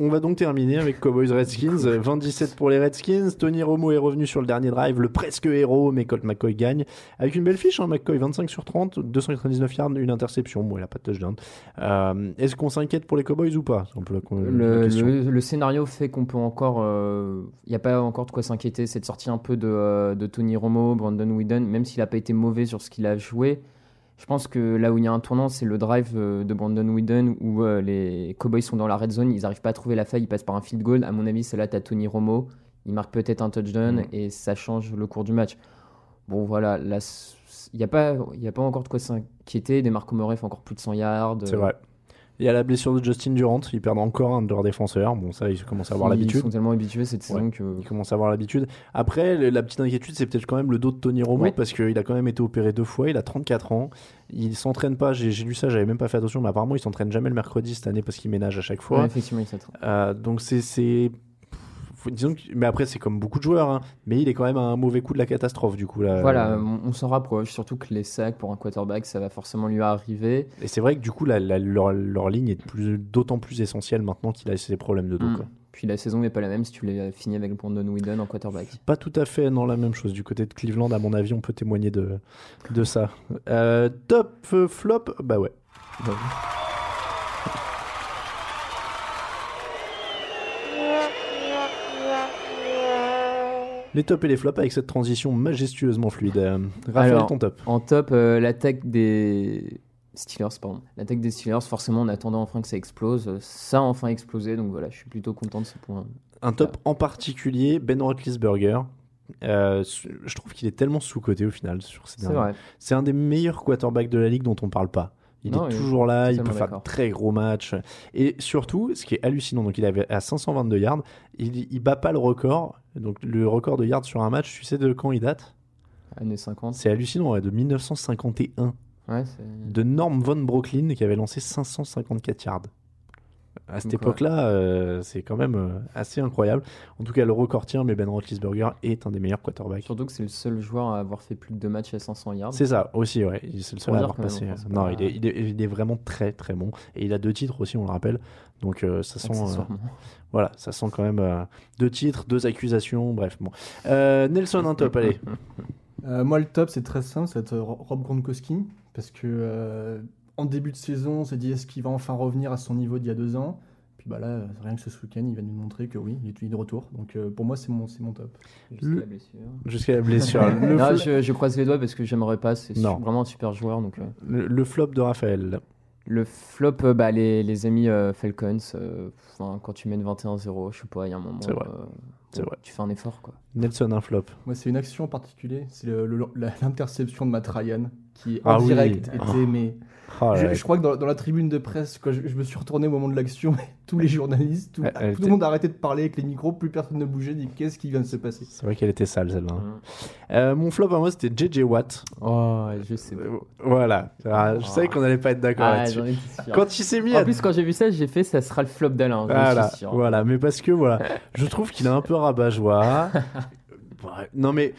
On va donc terminer avec Cowboys Redskins. 27 pour les Redskins. Tony Romo est revenu sur le dernier drive, le presque héros, mais Colt McCoy gagne. Avec une belle fiche, hein, McCoy 25 sur 30, 299 yards, une interception. Bon, il n'a pas de touchdown. Euh, Est-ce qu'on s'inquiète pour les Cowboys ou pas? Un peu Le, question. le- le scénario fait qu'on peut encore. Il n'y a pas encore de quoi s'inquiéter. Cette sortie un peu de, euh, de Tony Romo, Brandon Whedon, même s'il n'a pas été mauvais sur ce qu'il a joué. Je pense que là où il y a un tournant, c'est le drive euh, de Brandon Whedon où euh, les Cowboys sont dans la red zone, ils n'arrivent pas à trouver la faille, ils passent par un field goal. À mon avis, c'est là, tu as Tony Romo, il marque peut-être un touchdown Mhm. et ça change le cours du match. Bon, voilà, là, il n'y a, pas- il y a pas encore de quoi s'inquiéter. Des Marco Murray fait encore plus de 100 yards. C'est vrai. Il y a la blessure de Justin Durant. Ils perdent encore un de leurs défenseurs. Bon, ça, ils commencent à avoir Ils l'habitude. sont tellement habitués cette saison Ouais. que. Ils commencent à avoir l'habitude. Après, la petite inquiétude, c'est peut-être quand même le dos de Tony Romo parce qu'il a quand même été opéré deux fois. Il a 34 ans. Il s'entraîne pas. J'ai lu ça, j'avais même pas fait attention, mais apparemment, il s'entraîne jamais le mercredi cette année parce qu'il ménage à chaque fois. Ouais, effectivement, il s'attrape. Euh, donc c'est faut- disons que- mais après c'est comme beaucoup de joueurs hein. mais il est quand même à un mauvais coup de la catastrophe du coup là Voilà, on, on s'en rapproche, surtout que les sacs pour un quarterback, ça va forcément lui arriver. et c'est vrai que du coup la- la- leur, leur ligne est de d'autant plus essentielle maintenant qu'il a ces problèmes de dos Mm. quoi. Puis la saison n'est pas la même si tu l'as fini avec Brandon Whedon en quarterback. Pas tout à fait non la même chose du côté de Cleveland. À mon avis, on peut témoigner de de ça. Euh, top euh, flop, bah ouais. Les tops et les flops avec cette transition majestueusement fluide. Euh, Raphaël, Alors, ton top. En top, euh, l'attaque des Steelers, pardon. L'attaque des Steelers, forcément, on attendait enfin que ça explose. Ça a enfin explosé, donc voilà, je suis plutôt content de ce point. Un top en particulier, Ben Roethlisberger. Euh, je trouve qu'il est tellement sous-coté au final. Sur ces C'est derniers- vrai. C'est un des meilleurs quarterbacks de la ligue dont on parle pas. Il Non, est toujours là, il peut faire de très gros matchs. Et surtout, ce qui est hallucinant, donc il avait à 522 yards, il, il bat pas le record. Donc le record de yards sur un match, tu sais de quand il date? Années 50. C'est hallucinant, ouais, de 1951. Ouais, c'est- De Norm von Brooklyn qui avait lancé 554 yards. À cette époque-là, euh, c'est quand même euh, assez incroyable. En tout cas, le record tient, mais Ben Roethlisberger est un des meilleurs quarterbacks. Surtout que c'est le seul joueur à avoir fait plus de deux matchs à 500 yards. C'est ça aussi, ouais. C'est le seul à avoir même, passé. c'est non, pas- il est, il, est, il est vraiment très très bon. Et il a deux titres aussi, on le rappelle. Donc euh, ça sent. euh, <laughs> voilà, ça sent quand même euh, deux titres, deux accusations, bref. Bon. Euh, Nelson, un top, allez. <laughs> Euh, moi, le top, c'est très simple, c'est euh, Ro- Rob Gronkowski. Parce que euh, en début de saison, on s'est dit est-ce qu'il va enfin revenir à son niveau d'il y a deux ans? Puis bah là, rien que ce week-end, il va nous montrer que oui, il est, de retour. Donc euh, pour moi, c'est mon, c'est mon top. Jusqu'à la blessure. Jusqu'à la blessure. <laughs> Le, Non, je, je croise les doigts parce que j'aimerais pas. C'est vraiment un super joueur. Donc, euh, le- le flop de Raphaël. Le flop, euh, bah, les, les amis euh, Falcons, euh, quand tu mènes 21-0, je sais pas, il y a un moment. C'est vrai. euh, C'est bon, vrai. Tu fais un effort, quoi. Nelson, un flop. Moi, c'est une action en particulier, c'est l'interception de Matt Ryan, qui Ah en oui. direct Ah. était mais Oh là je, là. je crois que dans, dans la tribune de presse, quand je, je me suis retourné au moment de l'action, <laughs> tous les journalistes, tout, Elle- elle tout était- le monde a arrêté de parler avec les micros, plus personne ne bougeait, dit qu'est-ce qui vient de se passer? C'est vrai qu'elle était sale celle-là. Euh, mon flop à moi c'était JJ Watt. Oh, je sais. Euh, Voilà. Ah, je savais qu'on allait pas être d'accord Ah, là-dessus. Quand il s'est mis En à plus, quand j'ai vu ça, j'ai fait ça sera le flop d'Alain. Voilà, suis sûr. voilà, mais parce que voilà, je trouve qu'il est un peu rabat-joie. <laughs> Non mais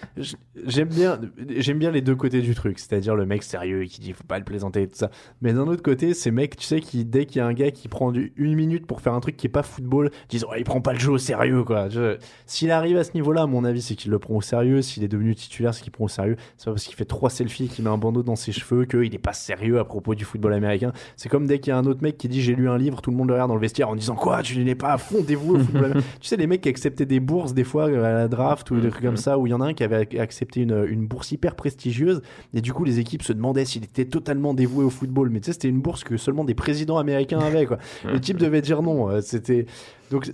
j'aime bien, j'aime bien les deux côtés du truc, c'est-à-dire le mec sérieux qui dit faut pas le plaisanter et tout ça. Mais d'un autre côté, ces mecs, tu sais, qui dès qu'il y a un gars qui prend du, une minute pour faire un truc qui est pas football, disent ouais, il prend pas le jeu au sérieux quoi. S'il arrive à ce niveau-là, à mon avis, c'est qu'il le prend au sérieux. S'il est devenu titulaire, c'est qu'il prend au sérieux. C'est pas parce qu'il fait trois selfies et qu'il met un bandeau dans ses cheveux qu'il est pas sérieux à propos du football américain. C'est comme dès qu'il y a un autre mec qui dit j'ai lu un livre, tout le monde le regarde dans le vestiaire en disant quoi, tu n'es pas à fond dévoué au football. <laughs> Tu sais, les mecs qui acceptaient des bourses des fois à la draft ou des trucs comme ça, où il y en a un qui avait ac- accepté une, une bourse hyper prestigieuse, et du coup les équipes se demandaient s'il était totalement dévoué au football. Mais tu sais, c'était une bourse que seulement des présidents américains avaient, quoi. Le type devait dire non. euh, C'était. Donc,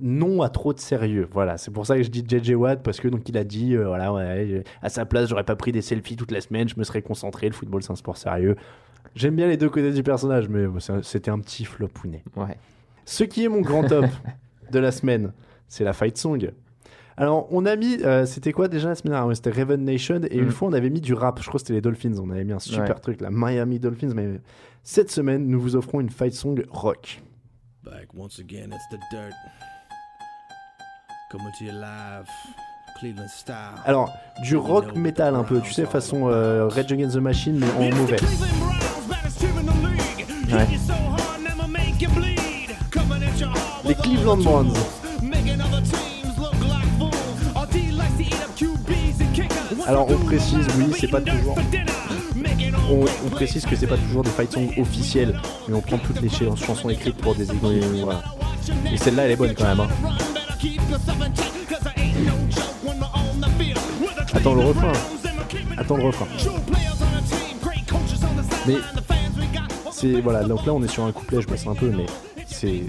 non à trop de sérieux. Voilà, c'est pour ça que je dis JJ Watt, parce que donc il a dit, euh, voilà, ouais, euh, à sa place, j'aurais pas pris des selfies toute la semaine, je me serais concentré, le football c'est un sport sérieux. J'aime bien les deux côtés du personnage, mais c'était un petit flopounet. Ouais. Ce qui est mon grand top <laughs> de la semaine, c'est la fight song. Alors, on a mis, euh, c'était quoi déjà la semaine dernière? Ouais, C'était Raven Nation, et une Mm. fois on avait mis du rap, je crois que c'était les Dolphins, on avait mis un super Ouais. truc, la Miami Dolphins, mais cette semaine, nous vous offrons une fight song rock. Back once again, it's the dirt. Coming to you live, Cleveland style. Alors, du rock metal un peu, tu sais, façon euh, Rage Against the Machine, mais en mauvais. Ouais. Les Cleveland Browns. Alors, on précise, oui, c'est pas toujours. On, on précise que c'est pas toujours des fight songs officiels, mais on prend toutes les ch- chansons écrites pour des équipes. voilà. Et celle-là, elle est bonne quand même. hein. Attends le refrain. Attends le refrain. Mais c'est voilà, donc là on est sur un couplet, je sens un peu, mais c'est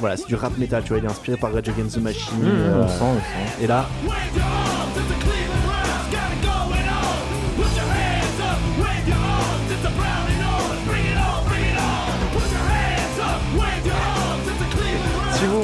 voilà, c'est du rap metal, tu vois, il est inspiré par Rage Against the Machine. Mmh, euh, on sent, on sent. Et là,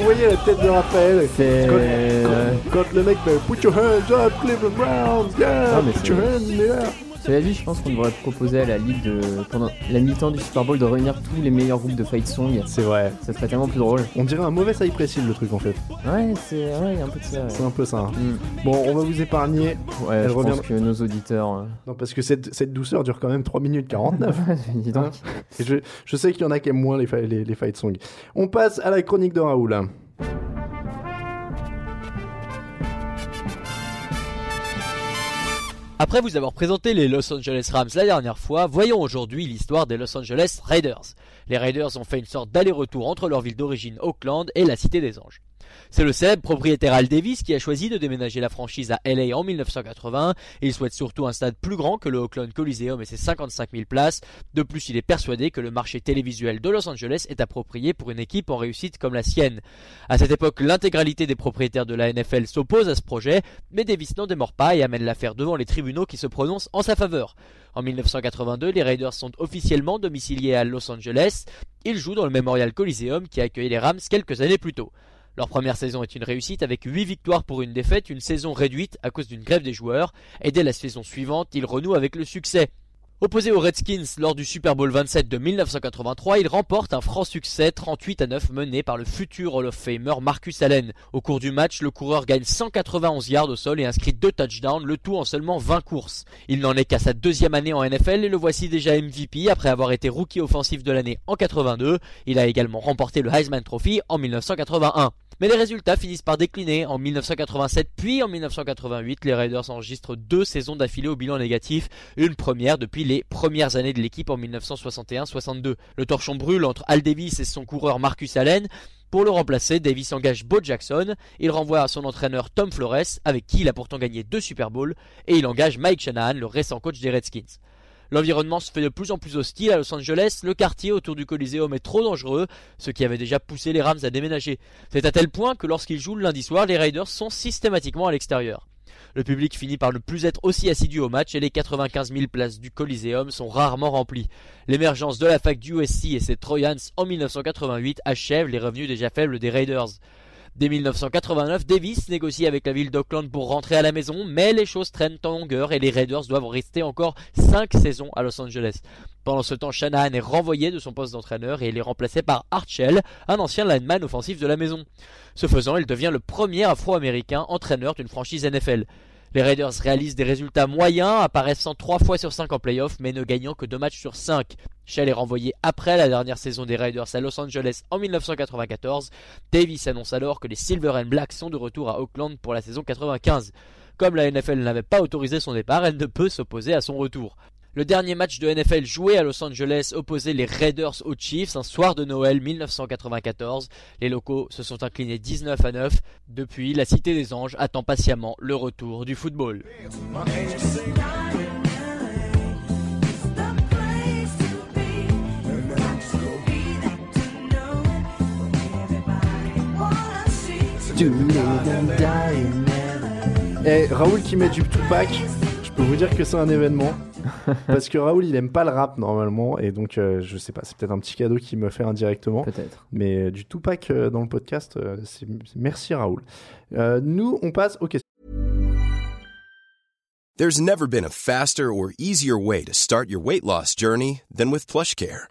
vous voyez la tête de Raphaël, C'est- quand, quand- quand le mec fait Put your hands up, Cleveland Browns, yeah, Ah, put your hands in the air. Cela dit, je pense qu'on devrait proposer à la ligue de pendant la mi-temps du Super Bowl de réunir tous les meilleurs groupes de fight song. C'est vrai. Ça serait tellement plus drôle. On dirait un mauvais Cypress Hill le truc en fait. Ouais, c'est ouais, un peu de ça. ouais. C'est un peu ça. hein. Mm. Bon, on va vous épargner. Ouais, je revient- pense que nos auditeurs. euh, Non, parce que cette, cette douceur dure quand même 3 minutes 49. <laughs> Dis donc. Hein Et je, je sais qu'il y en a qui aiment moins les, les fight songs. On passe à la chronique de Raoul. Après vous avoir présenté les Los Angeles Rams la dernière fois, voyons aujourd'hui l'histoire des Los Angeles Raiders. Les Raiders ont fait une sorte d'aller-retour entre leur ville d'origine Oakland et la Cité des Anges. C'est le célèbre propriétaire Al Davis qui a choisi de déménager la franchise à LA en 1980 et il souhaite surtout un stade plus grand que le Oakland Coliseum et ses 55 000 places. De plus, il est persuadé que le marché télévisuel de Los Angeles est approprié pour une équipe en réussite comme la sienne. À cette époque, l'intégralité des propriétaires de la NFL s'oppose à ce projet, mais Davis n'en démord pas et amène l'affaire devant les tribunaux qui se prononcent en sa faveur. En 1982, les Raiders sont officiellement domiciliés à Los Angeles. Ils jouent dans le Memorial Coliseum qui a accueilli les Rams quelques années plus tôt. Leur première saison est une réussite avec 8 victoires pour une défaite, une saison réduite à cause d'une grève des joueurs, et dès la saison suivante, ils renouent avec le succès. Opposé aux Redskins lors du Super Bowl 27 de 1983, il remporte un franc succès 38 à 9 mené par le futur Hall of Famer Marcus Allen. Au cours du match, le coureur gagne 191 yards au sol et inscrit deux touchdowns, le tout en seulement 20 courses. Il n'en est qu'à sa deuxième année en NFL et le voici déjà MVP après avoir été rookie offensif de l'année en 82. Il a également remporté le Heisman Trophy en 1981. Mais les résultats finissent par décliner. En 1987 puis en 1988, les Raiders enregistrent deux saisons d'affilée au bilan négatif, une première depuis les premières années de l'équipe en 1961-62. Le torchon brûle entre Al Davis et son coureur Marcus Allen. Pour le remplacer, Davis engage Bo Jackson, il renvoie à son entraîneur Tom Flores, avec qui il a pourtant gagné deux Super Bowls, et il engage Mike Shanahan, le récent coach des Redskins. L'environnement se fait de plus en plus hostile à Los Angeles, le quartier autour du Coliseum est trop dangereux, ce qui avait déjà poussé les Rams à déménager. C'est à tel point que lorsqu'ils jouent le lundi soir, les Raiders sont systématiquement à l'extérieur. Le public finit par ne plus être aussi assidu au match et les 95 000 places du Coliseum sont rarement remplies. L'émergence de la fac du USC et ses Trojans en 1988 achève les revenus déjà faibles des Raiders. Dès 1989, Davis négocie avec la ville d'Auckland pour rentrer à la maison, mais les choses traînent en longueur et les Raiders doivent rester encore 5 saisons à Los Angeles. Pendant ce temps, Shanahan est renvoyé de son poste d'entraîneur et il est remplacé par Archell, un ancien lineman offensif de la maison. Ce faisant, il devient le premier afro-américain entraîneur d'une franchise NFL. Les Raiders réalisent des résultats moyens, apparaissant 3 fois sur 5 en playoff, mais ne gagnant que 2 matchs sur 5. Shell est renvoyé après la dernière saison des Raiders à Los Angeles en 1994. Davis annonce alors que les Silver and Black sont de retour à Oakland pour la saison 95. Comme la NFL n'avait pas autorisé son départ, elle ne peut s'opposer à son retour. Le dernier match de NFL joué à Los Angeles opposait les Raiders aux Chiefs un soir de Noël 1994. Les locaux se sont inclinés 19 à 9. Depuis, la Cité des Anges attend patiemment le retour du football. Raoul qui met du Tupac, peux vous dire que c'est un événement. <laughs> Parce que Raoul, il aime pas le rap normalement, et donc euh, je sais pas, c'est peut-être un petit cadeau qu'il me fait indirectement. Peut-être. Mais euh, du Tupac euh, dans le podcast, euh, c'est merci Raoul. Euh, nous, on passe aux questions. There's never been a faster or easier way to start your weight loss journey than with PlushCare.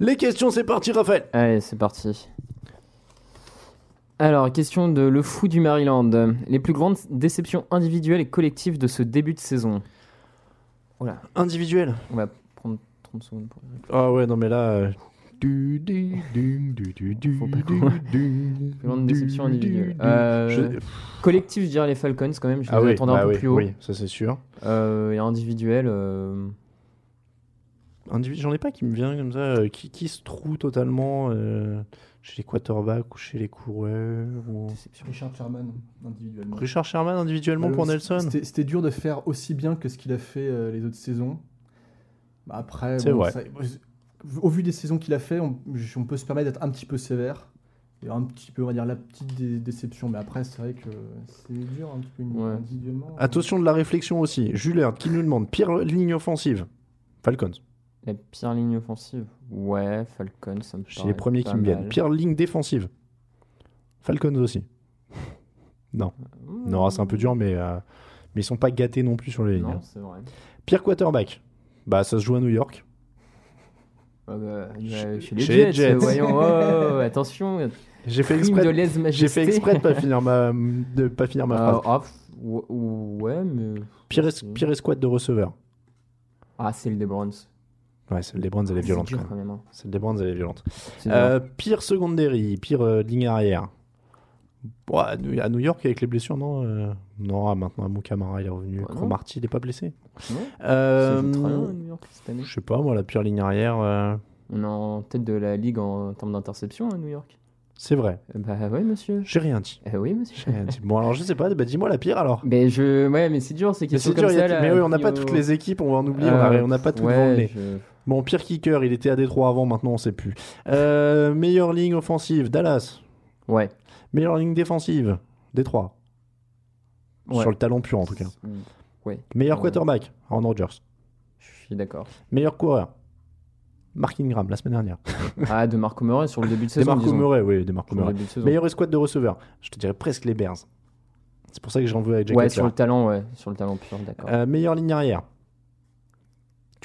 Les questions, c'est parti, Raphaël. Allez, c'est parti. Alors, question de Le Fou du Maryland. Les plus grandes déceptions individuelles et collectives de ce début de saison. Voilà. Individuel. On va prendre 30 secondes pour. Ah ouais, non mais là. euh, du, du, du, du, du, du, Faut pas du, qu'on- du, <laughs> Plus grande du, déception du, individuelle. du. Euh, Je- Collectif, je dirais les Falcons quand même. Je Ah les oui, attendais bah un peu oui, plus haut. oui, ça c'est sûr. Euh, et individuel. euh, Individu- J'en ai pas qui me vient comme ça, euh, qui, qui se trouve totalement. euh, Chez les quarterbacks ou chez les coureurs ou- Richard Sherman, individuellement. Richard Sherman individuellement Bah, pour Nelson C'était dur de faire aussi bien que ce qu'il a fait euh, les autres saisons. Bah, après, C'est bon, vrai. ça- au vu des saisons qu'il a fait, on, on peut se permettre d'être un petit peu sévère. Et un petit peu, on va dire, la petite dé- déception. Mais après, c'est vrai que c'est dur un petit peu individuellement. Attention de la réflexion aussi. Jules qui nous demande pire ligne offensive Falcons. La pire ligne offensive Ouais, Falcon, ça me paraît les premiers qui me viennent. Pire ligne défensive Falcons aussi. <laughs> Non. Non, c'est un peu dur, mais, euh, mais ils sont pas gâtés non plus sur les lignes. Non, c'est vrai. Pire quarterback Bah, ça se joue à New York. Euh, euh, Chez- chez les chez Jets, Jets. voyons. <laughs> Oh, attention. J'ai fait exprès. de. J'ai fait exprès de pas finir ma de pas finir ma Euh, phrase. ah, ouais, mais. Pire, es- pire escouade de receveur. Ah, c'est le des Browns. Ouais, celle des Browns, elle est C'est violente dur quand même. hein. Celle des Browns, elle est violente. C'est Euh, pire secondary, pire euh, ligne arrière. Bon, à, New, York avec les blessures, non euh, Non, ah, maintenant Mon Camara il est revenu. non. Cromarty, il est pas blessé. Non. Euh, très bien New York cette année. Je sais pas, moi, la pire ligne arrière, euh, On est en tête de la ligue en termes d'interception à New York. c'est vrai. Bah oui, monsieur. J'ai rien dit. Eh oui, monsieur. J'ai rien dit. Bon, alors je sais pas, bah, dis-moi la pire alors. Mais je, ouais, mais c'est dur c'est dur, comme il y a- là, mais oui, on n'a pas toutes euh, les équipes, on va en oublier, on a- euh, on n'a pas tout ouais, devant le nez. je- Bon, pire kicker, il était à Détroit avant, maintenant on sait plus. Euh, meilleure ligne offensive, Dallas. Ouais. Meilleure ligne défensive, Détroit. Ouais. Sur le talent pur en tout cas. Ouais. Meilleur Ouais. quarterback, Aaron Rodgers. Je suis d'accord. Meilleur coureur, Mark Ingram la semaine dernière. <laughs> Ah, de Marco Murray sur le début de saison. Marco disons. Murray, oui, des Marco Murray. de. Meilleure escouade de receveurs, je te dirais presque les Bears. C'est pour ça que j'en veux avec Jack Ouais, sur le talent, ouais. Sur le talent pur, d'accord. Euh, meilleure ligne arrière.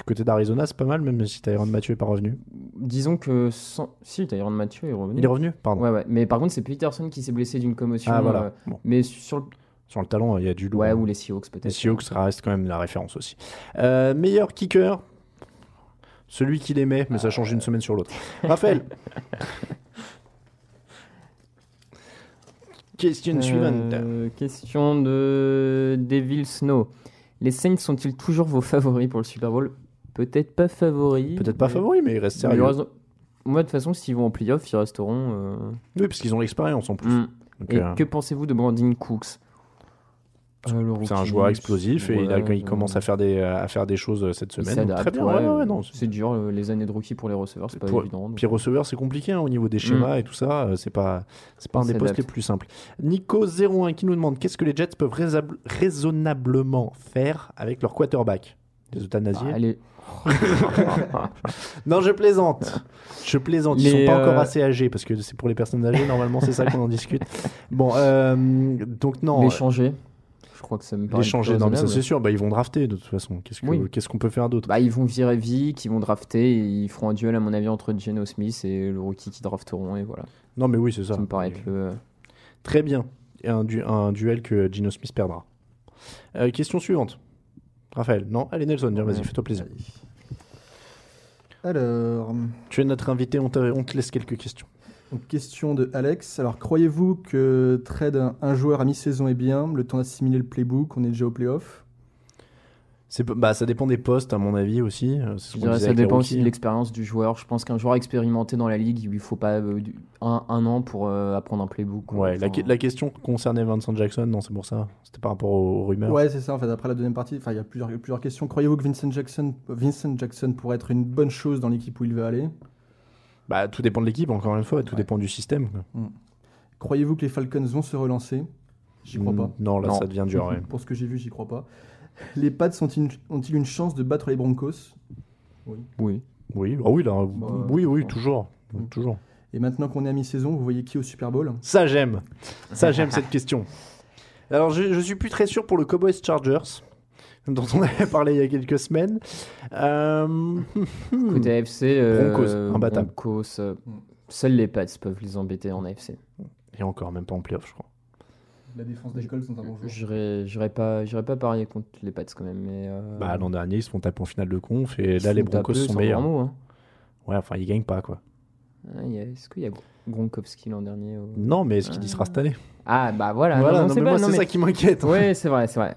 Du côté d'Arizona, c'est pas mal, même si Tyron Mathieu est pas revenu. Disons que sans... si Tyron Mathieu est revenu. Il est revenu Pardon. Ouais, ouais. Mais par contre, c'est Peterson qui s'est blessé d'une commotion. Ah, voilà. euh, Bon. Mais sur le. Sur le talent, il y a du lourd. Ouais, ou les Seahawks peut-être. Les Seahawks, ça reste quand même la référence aussi. Euh, meilleur kicker, celui qui l'aimait, mais ça change d'une semaine sur l'autre. Raphaël. <laughs> Question suivante. Euh, question de Devil Snow. Les Saints sont-ils toujours vos favoris pour le Super Bowl? Peut-être pas favoris. Peut-être pas mais- favoris, mais ils restent mais sérieux. ils Moi, de toute façon, s'ils vont en playoff, ils resteront. euh, Oui, parce qu'ils ont l'expérience en plus. Mm. Donc, Et euh, que pensez-vous de Brandon Cooks? Euh, C'est un rookie, joueur explosif et il, a- ouais, il commence à faire des, à faire des choses euh, cette semaine. Donc, très bien, ouais, ouais, ouais, ouais, non, c'est dur, euh, les années de rookie pour les receveurs, c'est pas Pour- évident. donc- Puis receveur, c'est compliqué hein, au niveau des schémas et tout ça. euh, C'est pas, c'est pas un des postes les plus simples. Nico01 qui nous demande qu'est-ce que les Jets peuvent raisonnablement faire avec leur quarterback? Des euthanasiés Ah, les- <laughs> Non, je plaisante. Je plaisante. Ils Les, sont pas euh, encore assez âgés parce que c'est pour les personnes âgées. Normalement, c'est ça qu'on en discute. Bon, euh, donc non. L'échanger, je crois que ça me paraît. L'échanger, plus non, mais ça c'est sûr. Bah, ils vont drafter de toute façon. Qu'est-ce que- Oui. qu'est-ce qu'on peut faire d'autre? Bah, ils vont virer Vic, ils vont drafter, et ils feront un duel, à mon avis, entre Geno Smith et le rookie qui drafteront, et voilà. Non, mais oui, c'est ça. Ça me paraît être le. Très bien. Et un, du- un duel que Gino Smith perdra. Euh, question suivante. Raphaël, non Allez, Nelson, vas-y, Ouais. fais-toi plaisir. Alors, Tu es notre invité, on te, on te laisse quelques questions. donc, question de Alex. Alors, croyez-vous que trade un, un joueur à mi-saison est bien Le temps d'assimiler le playbook, on est déjà au playoff? C'est, bah, ça dépend des postes, à mon avis aussi. Euh, Je dirais, ça dépend aussi de l'expérience du joueur. Je pense qu'un joueur expérimenté dans la ligue, il lui faut pas euh, un, un an pour euh, apprendre un playbook. Ouais, la, Enfin, la question concernait Vincent Jackson, non, c'est pour ça. C'était par rapport aux, aux rumeurs. Ouais, c'est ça. En fait, après la deuxième partie, enfin, il y a plusieurs, plusieurs questions. Croyez-vous que Vincent Jackson, Vincent Jackson pourrait être une bonne chose dans l'équipe où il veut aller? Bah, tout dépend de l'équipe, encore une fois, tout dépend du système. quoi. Croyez-vous que les Falcons vont se relancer? J'y crois Mm, pas. non, là, ça devient dur, ouais. <laughs> Pour ce que j'ai vu, j'y crois pas. Les Pats ont-ils une chance de battre les Broncos? Oui. Oui. Oui, ah oui, là, Bah, oui, oui, toujours. Toujours. Et maintenant qu'on est à mi-saison, vous voyez qui au Super Bowl? Ça, j'aime. Ça, j'aime <laughs> cette question. Alors, je, je suis plus très sûr pour le Cowboys Chargers, dont on avait <laughs> parlé il y a quelques semaines. Euh... Côté AFC, euh, Broncos, imbattable. Broncos, euh, seuls les Pats peuvent les embêter en AFC. Et encore, même pas en playoff, je crois. La défense des Colts sont un bon joueur. J'irai j'irai pas, j'irai pas parier contre les Pats quand même. Mais euh, Bah, l'an dernier, ils se font taper en finale de conf, et Ils là, les Broncos sont meilleurs. mot, hein. Ouais, enfin, ils gagnent pas, quoi. ah, il y a- Est-ce qu'il y a Gronkowski l'an dernier Non, mais est-ce qu'il y sera cette année? Ah bah voilà. Voilà, non, mais pas- moi, non, c'est mais- ça qui m'inquiète. Ouais, c'est vrai, c'est vrai.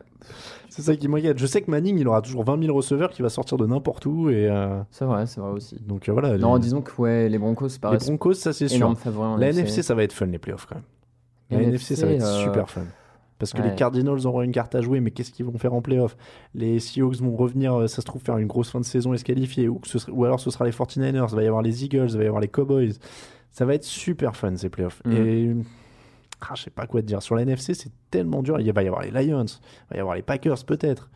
C'est ça qui m'inquiète. Je sais que Manning, il aura toujours 20 000 receveurs qui va sortir de n'importe où. et euh, C'est vrai, c'est vrai aussi. Donc euh, voilà. Non, les, disons que ouais, les Broncos les Broncos, ça c'est sûr. La NFC. NFC, ça va être fun, les playoffs quand même. La NFC, ça va être euh, super fun. Parce que ouais. les Cardinals auront une carte à jouer, mais qu'est-ce qu'ils vont faire en playoff? Les Seahawks vont revenir, euh, ça se trouve, faire une grosse fin de saison et se qualifier. Ou, ce alors ce sera les 49ers, il va y avoir les Eagles, il va y avoir les Cowboys. Ça va être super fun ces playoffs. Mhm. Et ah, je sais pas quoi te dire. Sur la NFC, c'est tellement dur. Il va y avoir les Lions, il va y avoir les Packers peut-être.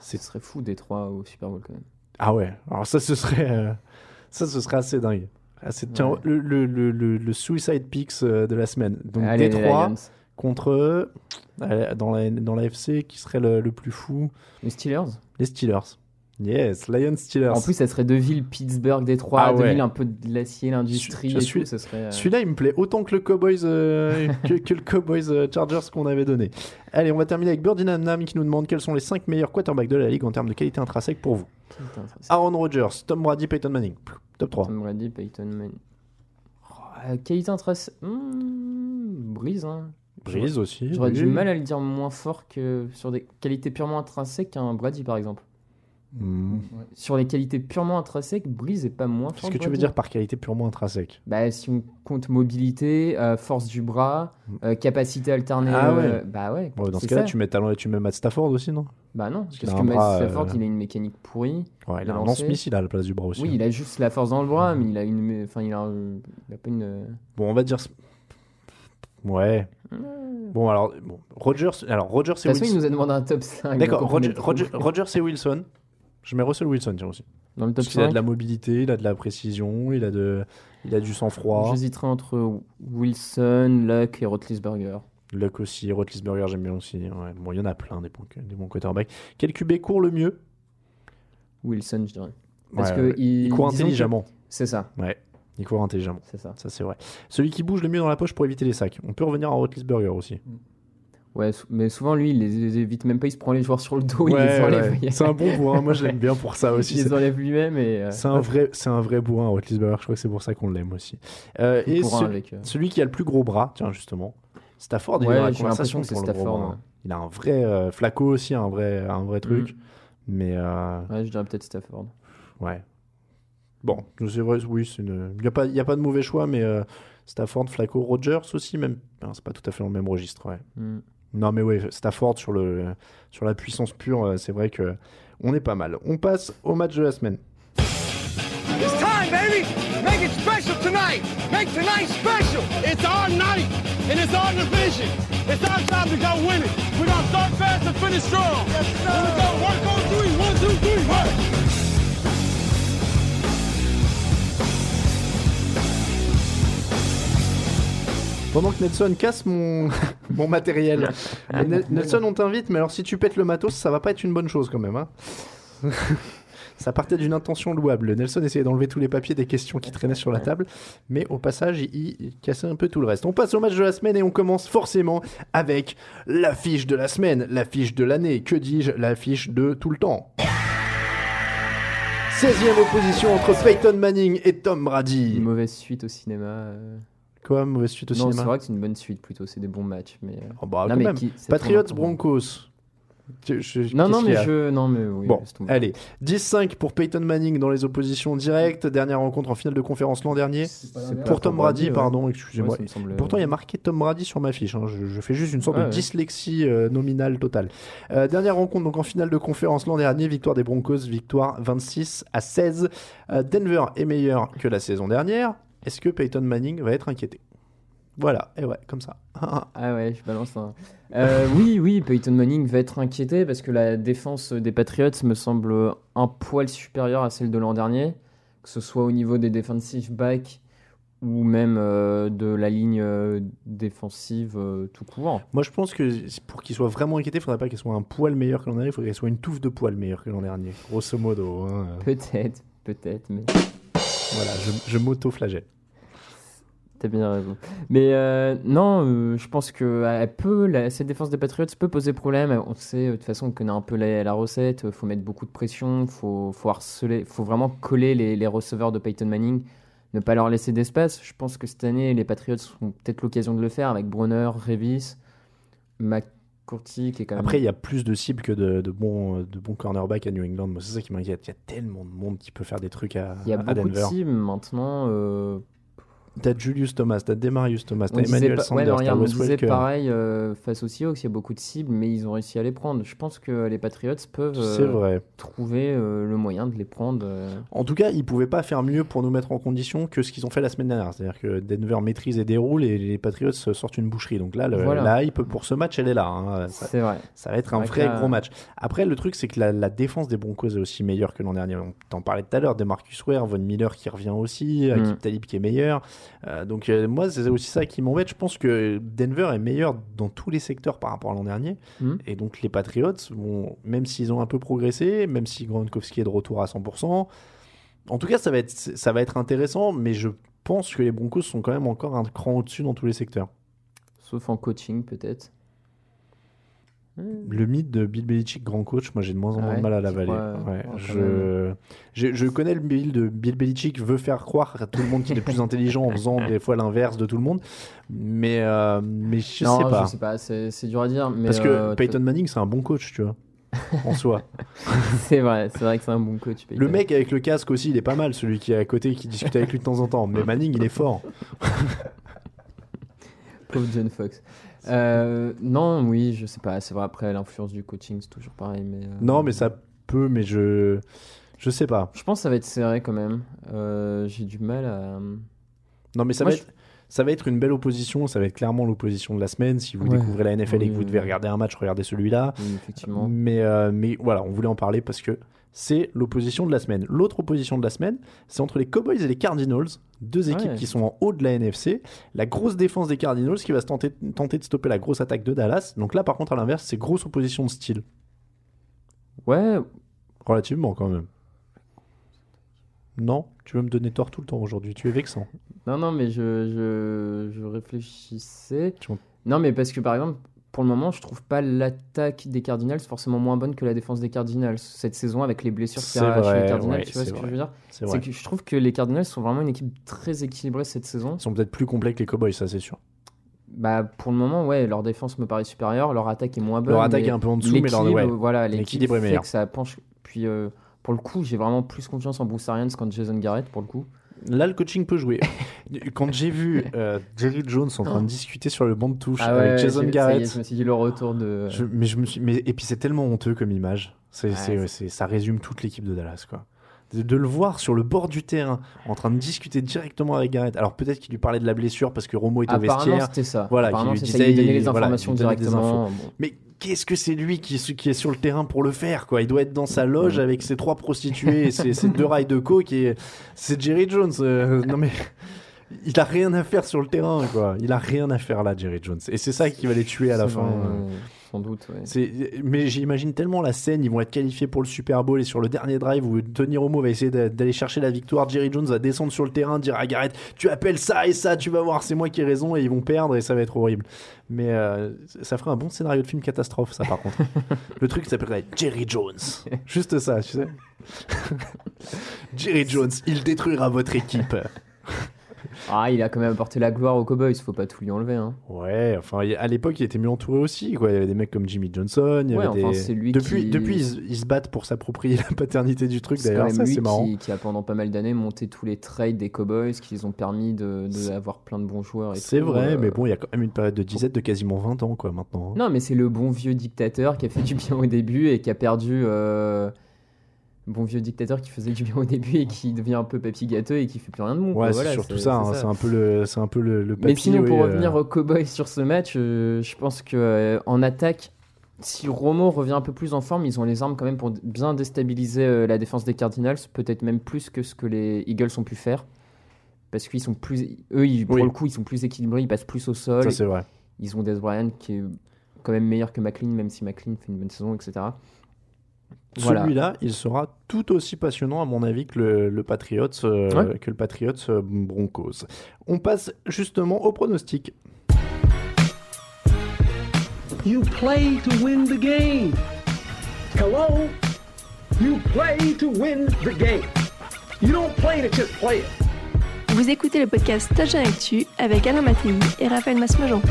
Ce serait fou Détroit au Super Bowl quand même. Ah ouais, alors ça ce serait, euh, ça ce serait assez dingue. Tiens, Ouais. le, le, le, le- le Suicide Picks euh, de la semaine. Donc Allez, les Détroit contre euh, dans la dans la FC qui serait le, le plus fou. Les Steelers Les Steelers. Yes, Lions Steelers. En plus, ça serait deux villes, Pittsburgh, Détroit, Ah deux ouais. villes un peu de l'acier, l'industrie euh, Celui-là, il me plaît autant que le Cowboys, euh, <laughs> que, que le Cowboys euh, Chargers qu'on avait donné. Allez, on va terminer avec Birdie Nam qui nous demande quels sont les 5 meilleurs quarterbacks de la ligue en termes de qualité intrinsèque pour vous. C'est- Aaron Rodgers, Tom Brady, Peyton Manning. Top 3. Tom Brady, Peyton Manning. Oh, qualité intrinsèque... Hmm, Breeze, hein. Breeze aussi. J'aurais oui. du mal à le dire moins fort que sur des qualités purement intrinsèques qu'un Brady, par exemple. Hmm. Sur les qualités purement intrinsèques, Breeze est pas moins fort Qu'est-ce que tu veux dire par qualité purement intrinsèque? Bah, si on compte mobilité, euh, force du bras, euh, capacité alternée. Ah ouais. euh, Bah ouais. Dans ce cas-là, tu mets, talent, tu mets Matt Stafford aussi, non? Bah non, parce que Matt bras, Stafford, euh, il a une mécanique pourrie. Ouais, il de a un lance-missile à la place du bras aussi. Oui, il a juste la force dans le bras, mais il a une, enfin, il a, un- il a pas une. Bon, on va dire. Ouais. Bon, alors, bon, Rogers, alors Rogers De et toute façon, il Wilson. nous a demandé un top 5. D'accord, Rogers et Wilson. Je mets Russell Wilson, tiens aussi. Dans le top Parce qu'il a 5. de la mobilité, il a de la précision, il a, de, il a du sang-froid. J'hésiterais entre Wilson, Luck et Roethlisberger. Luck aussi, Roethlisberger, j'aime bien aussi. Ouais. Bon, il y en a plein des bons, des bons quarterbacks. Quel QB court le mieux? Wilson, je dirais. Parce Ouais, que ouais. il, il court intelligemment. C'est ça. Ouais, il court intelligemment. C'est ça. Ça, c'est vrai. Celui qui bouge le mieux dans la poche pour éviter les sacs. On peut revenir à Roethlisberger aussi. Ouais, mais souvent, lui, il les évite même pas, il se prend les joueurs sur le dos, il Ouais, les enlève. ouais. C'est un bon bourrin. Moi, je l'aime bien pour ça <laughs> aussi. Il les enlève lui-même et. euh, C'est un vrai, c'est un vrai bourrin, Roethlisberger. Je crois que c'est pour ça qu'on l'aime aussi. Euh, Il et court ce- avec, euh. celui qui a le plus gros bras, tiens justement, Stafford. il Ouais, dans la conversation que c'est pour le gros Stafford, bras. Il a un vrai euh, Flacco aussi, un vrai, un vrai truc. Mais Ouais, je dirais peut-être Stafford. ouais. Bon, c'est vrai, oui, c'est une... il n'y a pas, il y a pas de mauvais choix, mais Stafford, Flacco, Rogers aussi, même. Ben, c'est pas tout à fait dans le même registre, ouais. Mm. Non, mais ouais, Stafford sur le, sur la puissance pure, euh, c'est vrai que on est pas mal. On passe au match de la semaine. It's time, baby. Make it special tonight. Make tonight special. It's our night, and it's our division. It's our time to go win it. We're gonna start fast and finish strong. Yes, sir. Here we go. Work on three. One, two, three. Work. Pendant que Nelson casse mon, <laughs> mon matériel. <laughs> Nelson, on t'invite, mais alors si tu pètes le matos, ça va pas être une bonne chose quand même. hein. <laughs> ça partait d'une intention louable. Nelson essayait d'enlever tous les papiers des questions qui traînaient sur la table, mais au passage, il, il cassait un peu tout le reste. On passe au match de la semaine et on commence forcément avec l'affiche de la semaine, l'affiche de l'année, que dis-je, l'affiche de tout le temps? 16e opposition entre Peyton Manning et Tom Brady. Une mauvaise suite au cinéma. euh. Quoi, mauvaise suite au non, cinéma c'est vrai que c'est une bonne suite plutôt, c'est des bons matchs. Mais, euh, Oh bah, non, quand mais même. qui- c'est Patriots, Broncos. Je- je- Non, non, mais je. Non, mais oui. Bon, allez. 10-5 pour Peyton Manning dans les oppositions directes. Dernière rencontre en finale de conférence l'an dernier. Pour Tom Brady, Brady, ouais. pardon, excusez-moi. Ouais, semble- Pourtant, il y a marqué Tom Brady sur ma fiche. hein. Je, je fais juste une sorte Ouais, de ouais. dyslexie euh, nominale totale. Euh, dernière rencontre donc en finale de conférence l'an dernier. Victoire des Broncos, victoire 26 à 16. Euh, Denver est meilleur que la saison dernière. Est-ce que Peyton Manning va être inquiété? Voilà, et ouais, comme ça. <laughs> Ah ouais, je balance un. Euh, oui, oui, Peyton Manning va être inquiété parce que la défense des Patriots me semble un poil supérieure à celle de l'an dernier, que ce soit au niveau des defensive backs ou même euh, de la ligne euh, défensive euh, tout court. Moi, je pense que pour qu'il soit vraiment inquiété, il faudrait pas qu'il soit un poil meilleur que l'an dernier, il faudrait qu'il soit une touffe de poil meilleur que l'an dernier. Grosso modo. hein. Peut-être, peut-être, mais. Voilà, je, m'auto-flagelle. T'as bien raison. Mais euh, non, euh, je pense que elle peut, la- cette défense des Patriots peut poser problème. On sait, euh, de toute façon, on connaît un peu la, la recette. Faut mettre beaucoup de pression. Faut, faut faut vraiment coller les, receveurs de Peyton Manning. Ne pas leur laisser d'espace. Je pense que cette année, les Patriots ont peut-être l'occasion de le faire avec Bronner, Revis, Courty qui est quand même. Après, il y a plus de cibles que de, de bons, de bons cornerbacks à New England. Moi, c'est ça qui m'inquiète. Il y a tellement de monde qui peut faire des trucs à, il y a à beaucoup de cibles maintenant. euh, T'as Julius Thomas, t'as Demarius Thomas, t'as Emmanuel pas- ouais, Sanders, t'as on disait pareil euh, face aux Seahawks, il y a beaucoup de cibles, mais ils ont réussi à les prendre. Je pense que les Patriots peuvent euh, vrai. trouver euh, le moyen de les prendre. euh. En tout cas, ils pouvaient pas faire mieux pour nous mettre en condition que ce qu'ils ont fait la semaine dernière. C'est-à-dire que Denver maîtrise et déroule et les Patriots sortent une boucherie. Donc là, le- Voilà. la hype pour ce match, elle est là. hein. C'est vrai. ça va être un vrai gros match. Après, le truc, c'est que la, la défense des Broncos est aussi meilleure que l'an dernier. On t'en parlait tout à l'heure, Demarcus Ware, Von Miller qui revient aussi, Mm. Akib Talib qui est meilleur. Euh, donc euh, moi, c'est aussi ça qui m'embête. Je pense que Denver est meilleur dans tous les secteurs par rapport à l'an dernier. Mm. Et donc les Patriots, vont, même s'ils ont un peu progressé, même si Gronkowski est de retour à 100%, en tout cas, ça va être, ça va être intéressant, mais je pense que les Broncos sont quand même encore un cran au-dessus dans tous les secteurs. Sauf en coaching, peut-être. Le mythe de Bill Belichick, grand coach, moi j'ai de moins en Ah moins ouais, de mal à l'avaler. Ouais, je... connais le mythe de Bill Belichick veut faire croire à tout le monde qu'il est plus intelligent en faisant des fois l'inverse de tout le monde, mais, euh, mais je non, sais pas. je sais pas, c'est dur à dire. Mais Parce que euh, Peyton Manning, c'est un bon coach, tu vois, en soi. <laughs> c'est vrai, c'est vrai que c'est un bon coach. Le mec avec le casque aussi, il est pas mal, celui qui est à côté, qui discute avec lui de temps en temps. Mais Manning, il est fort. <laughs> Pauvre John Fox. Euh, non, oui, je sais pas. C'est vrai, après, l'influence du coaching, c'est toujours pareil. Mais, euh, Non, mais ça peut, mais je. Je sais pas. Je pense que ça va être serré quand même. Euh, J'ai du mal à. Non, mais ça Moi, va, je- être, ça va être une belle opposition. Ça va être clairement l'opposition de la semaine. Si vous Ouais. découvrez la NFL et que vous devez regarder un match, regardez celui-là. Oui, effectivement. Mais, mais voilà, on voulait en parler parce que c'est l'opposition de la semaine. L'autre opposition de la semaine, c'est entre les Cowboys et les Cardinals, deux équipes Ouais. qui sont en haut de la NFC. La grosse défense des Cardinals qui va se tenter, tenter de stopper la grosse attaque de Dallas. Donc là, par contre, à l'inverse, c'est grosse opposition de style. Ouais, Relativement, quand même. Non Tu veux me donner tort tout le temps aujourd'hui. Tu es vexant. Non, non, mais je, je, je réfléchissais. Tu. Non, mais parce que par exemple, pour le moment, je trouve pas l'attaque des Cardinals forcément moins bonne que la défense des Cardinals cette saison avec les blessures qu'il y a chez les Cardinals. ouais, tu vois ce que je veux dire? C'est que je trouve que les Cardinals sont vraiment une équipe très équilibrée cette saison. Ils sont peut-être plus complets que les Cowboys, ça c'est sûr. Bah, pour le moment, ouais, leur défense me paraît supérieure, leur attaque est moins bonne. Leur attaque est un peu en dessous, mais leur- ouais, voilà, l'équilibre est meilleur. que ça penche. Puis euh, pour le coup, j'ai vraiment plus confiance en Bruce Arians qu'en Jason Garrett pour le coup. Là, le coaching peut jouer. <laughs> Quand j'ai vu euh, Jerry Jones en train de discuter sur le banc de touche Ah ouais, avec Jason y est, Garrett, je me suis dit le retour de. je- mais je me suis, mais et puis c'est tellement honteux comme image. C'est, Ouais, c'est- ça résume toute l'équipe de Dallas, quoi. De, de le voir sur le bord du terrain, en train de discuter directement avec Garrett. Alors peut-être qu'il lui parlait de la blessure parce que Romo est au Apparemment, vestiaire. c'était ça. Voilà, qui lui il disait, donnait les voilà, informations il lui donnait des directement. infos. Bon. Mais qu'est-ce que c'est lui qui, qui est sur le terrain pour le faire quoi? Il doit être dans sa loge avec ses trois prostituées et ses, ses deux rails de coke et c'est Jerry Jones. euh, <laughs> non mais il a rien à faire sur le terrain quoi. Il a rien à faire là Jerry Jones et c'est ça qui va les tuer à la fin. euh. Sans doute, Mais j'imagine tellement la scène, ils vont être qualifiés pour le Super Bowl et sur le dernier drive où Tony Romo va essayer d'a- d'aller chercher la victoire, Jerry Jones va descendre sur le terrain, dire à Garrett, tu appelles ça et ça, tu vas voir, c'est moi qui ai raison et ils vont perdre et ça va être horrible. Mais euh, ça ferait un bon scénario de film catastrophe, ça par contre. <laughs> le truc s'appellerait Jerry Jones. <laughs> Juste ça, tu sais. <laughs> Jerry Jones, il détruira votre équipe. Ah, il a quand même apporté la gloire aux Cowboys, faut pas tout lui enlever. Hein. Ouais, enfin, à l'époque, il était mieux entouré aussi. Quoi. Il y avait des mecs comme Jimmy Johnson. Il y Ouais, avait enfin, des- c'est lui depuis, qui- depuis ils, se- ils se battent pour s'approprier <laughs> la paternité du truc, C'est quand d'ailleurs. même Ça, c'est marrant. qui, qui a pendant pas mal d'années monté tous les trades des Cowboys qui les ont permis de, de avoir plein de bons joueurs. C'est vrai, euh. mais bon, il y a quand même une période de disette de quasiment 20 ans, quoi, maintenant. hein. Non, mais c'est le bon vieux dictateur qui a fait du bien au début et qui a perdu. euh, Bon vieux dictateur qui faisait du bien au début et qui devient un peu papy gâteux et qui fait plus rien de bon. Ouais, Voilà, surtout c'est- ça. c'est hein, un peu le, c'est un peu le, le Mais sinon, pour oui, euh, revenir aux Cowboys sur ce match, euh, je pense que euh, en attaque, si Romo revient un peu plus en forme, ils ont les armes quand même pour bien déstabiliser la défense des Cardinals, peut-être même plus que ce que les Eagles ont pu faire. Parce qu'ils sont plus. Eux, ils- pour Oui. le coup, ils sont plus équilibrés, ils passent plus au sol. Ça, c'est vrai. Ils ont Des Bryant qui est quand même meilleur que McLean, même si McLean fait une bonne saison, etc. Voilà. Celui-là, il sera tout aussi passionnant, à mon avis, que le, le Patriots, euh, Ouais. que le Patriots euh, Broncos. On passe justement au pronostic. You play to win the game. Hello? You play to win the game. You don't play to just play it. Vous écoutez le podcast Touchdown Actu avec Alain Mattei et Raphaël Masmejean.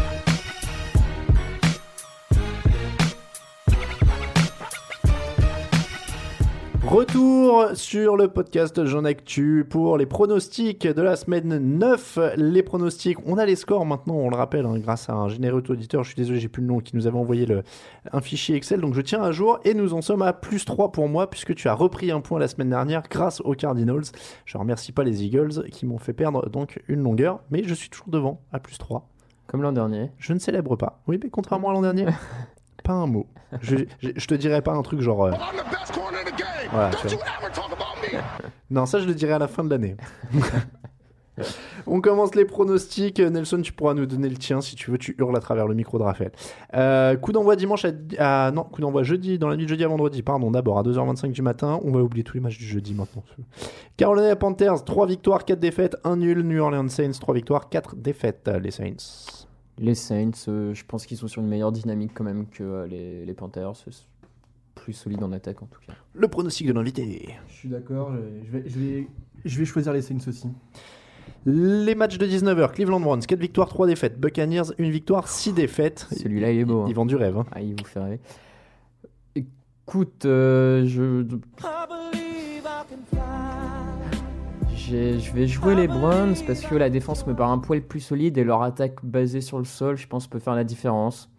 Retour sur le podcast Jean Actu pour les pronostics de la semaine 9. Les pronostics, on a les scores maintenant, on le rappelle, hein, grâce à un généreux auditeur, je suis désolé, j'ai plus le nom, qui nous avait envoyé le, un fichier Excel, donc je tiens à jour et nous en sommes à plus 3 pour moi puisque tu as repris un point la semaine dernière grâce aux Cardinals. Je remercie pas les Eagles qui m'ont fait perdre donc une longueur, mais je suis toujours devant à plus 3. Comme l'an dernier. Je ne célèbre pas. Oui, mais contrairement à l'an dernier, <laughs> pas un mot. Je, je, je te dirais pas un truc genre. euh, voilà, tu vois. <laughs> Non, ça je le dirai à la fin de l'année. <laughs> On commence les pronostics. Nelson, tu pourras nous donner le tien si tu veux. Tu hurles à travers le micro de Raphaël. Euh, coup d'envoi dimanche à, à- Non, coup d'envoi jeudi, dans la nuit de jeudi à vendredi. Pardon, d'abord à 2h25 du matin. On va oublier tous les matchs du jeudi maintenant. Carolina Panthers, 3 victoires, 4 défaites, 1 nul. New Orleans Saints, 3 victoires, 4 défaites. Les Saints. Les Saints, euh, je pense qu'ils sont sur une meilleure dynamique quand même que euh, les, les Panthers. Plus solide en attaque en tout cas. Le pronostic de l'invité. Je suis d'accord, je vais, je, vais, je vais choisir les Saints aussi. Les matchs de 19h, Cleveland Browns, 4 victoires, 3 défaites. Buccaneers, 1 victoire, 6 défaites. Celui-là, il est beau. hein. Ils vendent du rêve. hein. Ah, il vous fait rêver. Écoute, euh, je. Je vais jouer les Browns parce que la défense me paraît un poil plus solide et leur attaque basée sur le sol, je pense, peut faire la différence.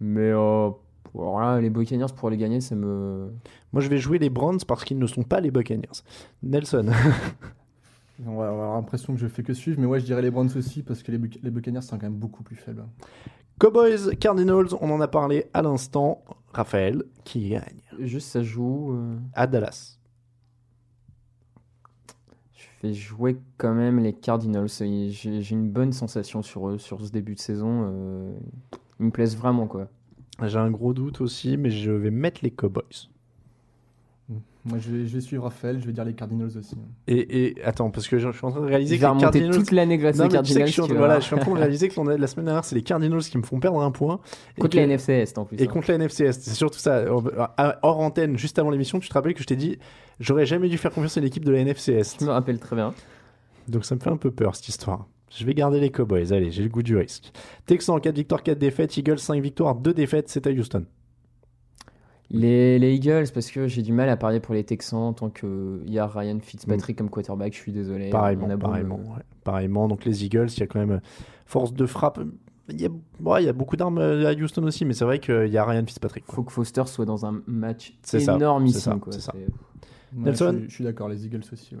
Mais euh, alors là, les Buccaneers pour les gagner, ça me. Moi, je vais jouer les Browns parce qu'ils ne sont pas les Buccaneers. Nelson. <laughs> On va avoir l'impression que je fais que suivre, mais ouais, je dirais les Browns aussi parce que les, Buc- les Buccaneers sont quand même beaucoup plus faibles. Cowboys, Cardinals, on en a parlé à l'instant. Raphaël, qui gagne Juste, ça joue. euh, à Dallas. Je vais jouer quand même les Cardinals. J'ai j'ai une bonne sensation sur eux, sur ce début de saison. euh, Ils me plaisent vraiment, quoi. J'ai un gros doute aussi, mais je vais mettre les Cowboys. Moi, je vais, je vais suivre Raphaël, je vais dire les Cardinals aussi. Et, et attends, parce que je, je suis en train de réaliser que les Cardinals. toute l'année grâce aux tu sais Cardinals, je suis en- tu voilà, je suis en train de réaliser que la semaine dernière, c'est les Cardinals qui me font perdre un point. Et Contre que- la NFC Est en plus. Et hein. contre la NFC Est, c'est surtout ça. Hors antenne, juste avant l'émission, tu te rappelles que je t'ai dit, j'aurais jamais dû faire confiance à l'équipe de la NFC Est. Je me rappelle très bien. Donc ça me fait un peu peur cette histoire. Je vais garder les Cowboys, allez, j'ai le goût du risque. Texans, 4 victoires, 4 défaites. Eagles, 5 victoires, 2 défaites, c'est à Houston. Les, les Eagles, parce que j'ai du mal à parier pour les Texans tant qu'il y a Ryan Fitzpatrick comme quarterback, je suis désolé. Pareillement, On a pareillement, ouais. pareillement. Donc les Eagles, il y a quand même force de frappe. Il y a, ouais, il y a beaucoup d'armes euh, à Houston aussi, mais c'est vrai qu'il y a Ryan Fitzpatrick. faut que Foster soit dans un match énormissime. c'est ça, quoi. c'est ça. C'est- Ouais, Nelson? je, suis- je suis d'accord, les Eagles aussi.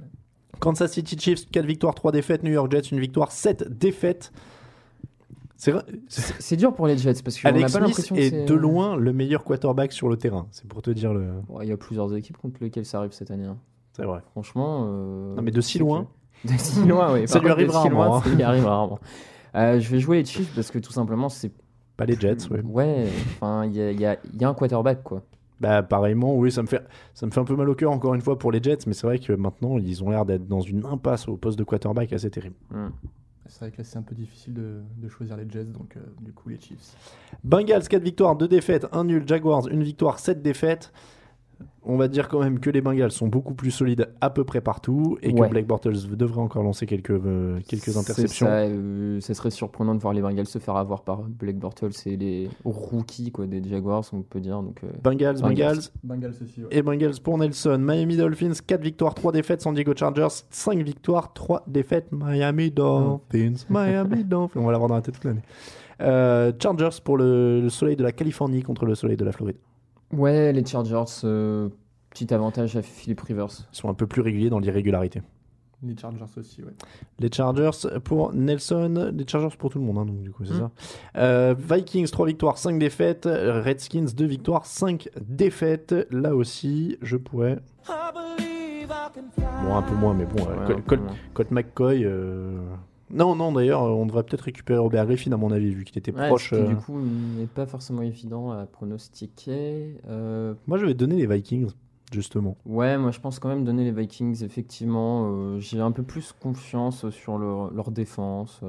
Kansas City Chiefs, 4 victoires, 3 défaites. New York Jets, 1 victoire, 7 défaites. C'est dur pour les Jets parce n'a Alex pas Smith l'impression que est de loin le meilleur quarterback sur le terrain. C'est pour te dire le. Il y a plusieurs équipes contre lesquelles ça arrive cette année. hein. C'est vrai. Franchement. euh, Non, mais de si loin. que- De si loin, oui. <laughs> Ça lui contre, si loin, rarement, hein. Ça lui arrive rarement. Euh, je vais jouer les Chiefs parce que tout simplement, c'est. Pas les Jets, ouais. Ouais, enfin, il y a, y a- il y a un quarterback, quoi. Bah pareillement, oui, ça me fait ça me fait un peu mal au cœur encore une fois pour les Jets, mais c'est vrai que maintenant ils ont l'air d'être dans une impasse au poste de quarterback assez terrible. Hmm. C'est vrai que là, c'est un peu difficile de, de choisir les Jets, donc euh, du coup, les Chiefs. Bengals 4 victoires, 2 défaites, 1 nul, Jaguars 1 victoire, 7 défaites. On va dire quand même que les Bengals sont beaucoup plus solides à peu près partout et que. Blake Bortles devrait encore lancer quelques euh, quelques interceptions. Ça, euh, ça serait surprenant de voir les Bengals se faire avoir par Blake Bortles et les rookies quoi, des Jaguars, on peut dire. Donc, euh, Bengals, Bengals. Bengals aussi, ouais. Et Bengals pour Nelson. Miami Dolphins, 4 victoires, 3 défaites. San Diego Chargers, 5 victoires, 3 défaites. Miami Dolphins, <laughs> Miami Dolphins. On va l'avoir dans la tête toute l'année. Euh, Chargers pour le, le soleil de la Californie contre le soleil de la Floride. Ouais, les Chargers, euh, petit avantage à Philip Rivers. Ils sont un peu plus réguliers dans l'irrégularité. Les Chargers aussi, ouais. Les Chargers pour Nelson, les Chargers pour tout le monde, hein, donc du coup, c'est Mm. ça. Euh, Vikings, 3 victoires, 5 défaites. Redskins, 2 victoires, 5 défaites. Là aussi, je pourrais. Bon, un peu moins, mais bon. euh, Ouais. Colt McCoy. euh, Non, non, d'ailleurs, on devrait peut-être récupérer Robert Griffin, à mon avis, vu qu'il était Ouais, proche. qui, euh, du coup, n'est pas forcément évident à pronostiquer. Euh, Moi, je vais donner les Vikings, justement. Ouais, moi je pense quand même donner les Vikings, effectivement. euh, J'ai un peu plus confiance sur leur, leur défense.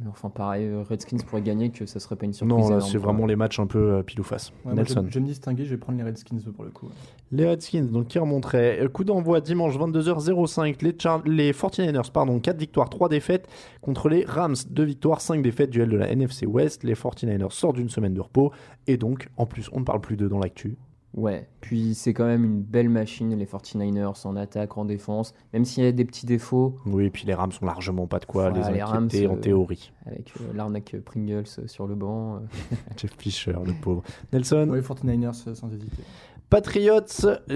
Mais enfin, pareil, euh, Redskins pourrait gagner, que ça serait pas une surprise. Non, là, c'est vraiment les matchs un peu euh, pile ou face. Ouais, moi, Nelson. je, je vais me distinguer, je vais prendre les Redskins pour le coup. ouais. Les Redskins, donc qui remonteraient. Euh, Coup d'envoi dimanche 22h05. Les, Char- les 49ers, pardon, 4 victoires, 3 défaites contre les Rams. 2 victoires, 5 défaites, duel de la NFC West. Les 49ers sortent d'une semaine de repos. Et donc, en plus, on ne parle plus d'eux dans l'actu. Ouais, puis c'est quand même une belle machine, les 49ers, en attaque, en défense. Même s'il y a des petits défauts, Oui, et puis les Rams sont largement pas de quoi Voilà, les les Rams, en euh, théorie. avec euh, l'arnaque Pringles euh, sur le banc. euh. <laughs> Jeff Fisher, le pauvre. Nelson Oui, 49ers euh, sans hésiter. Patriots,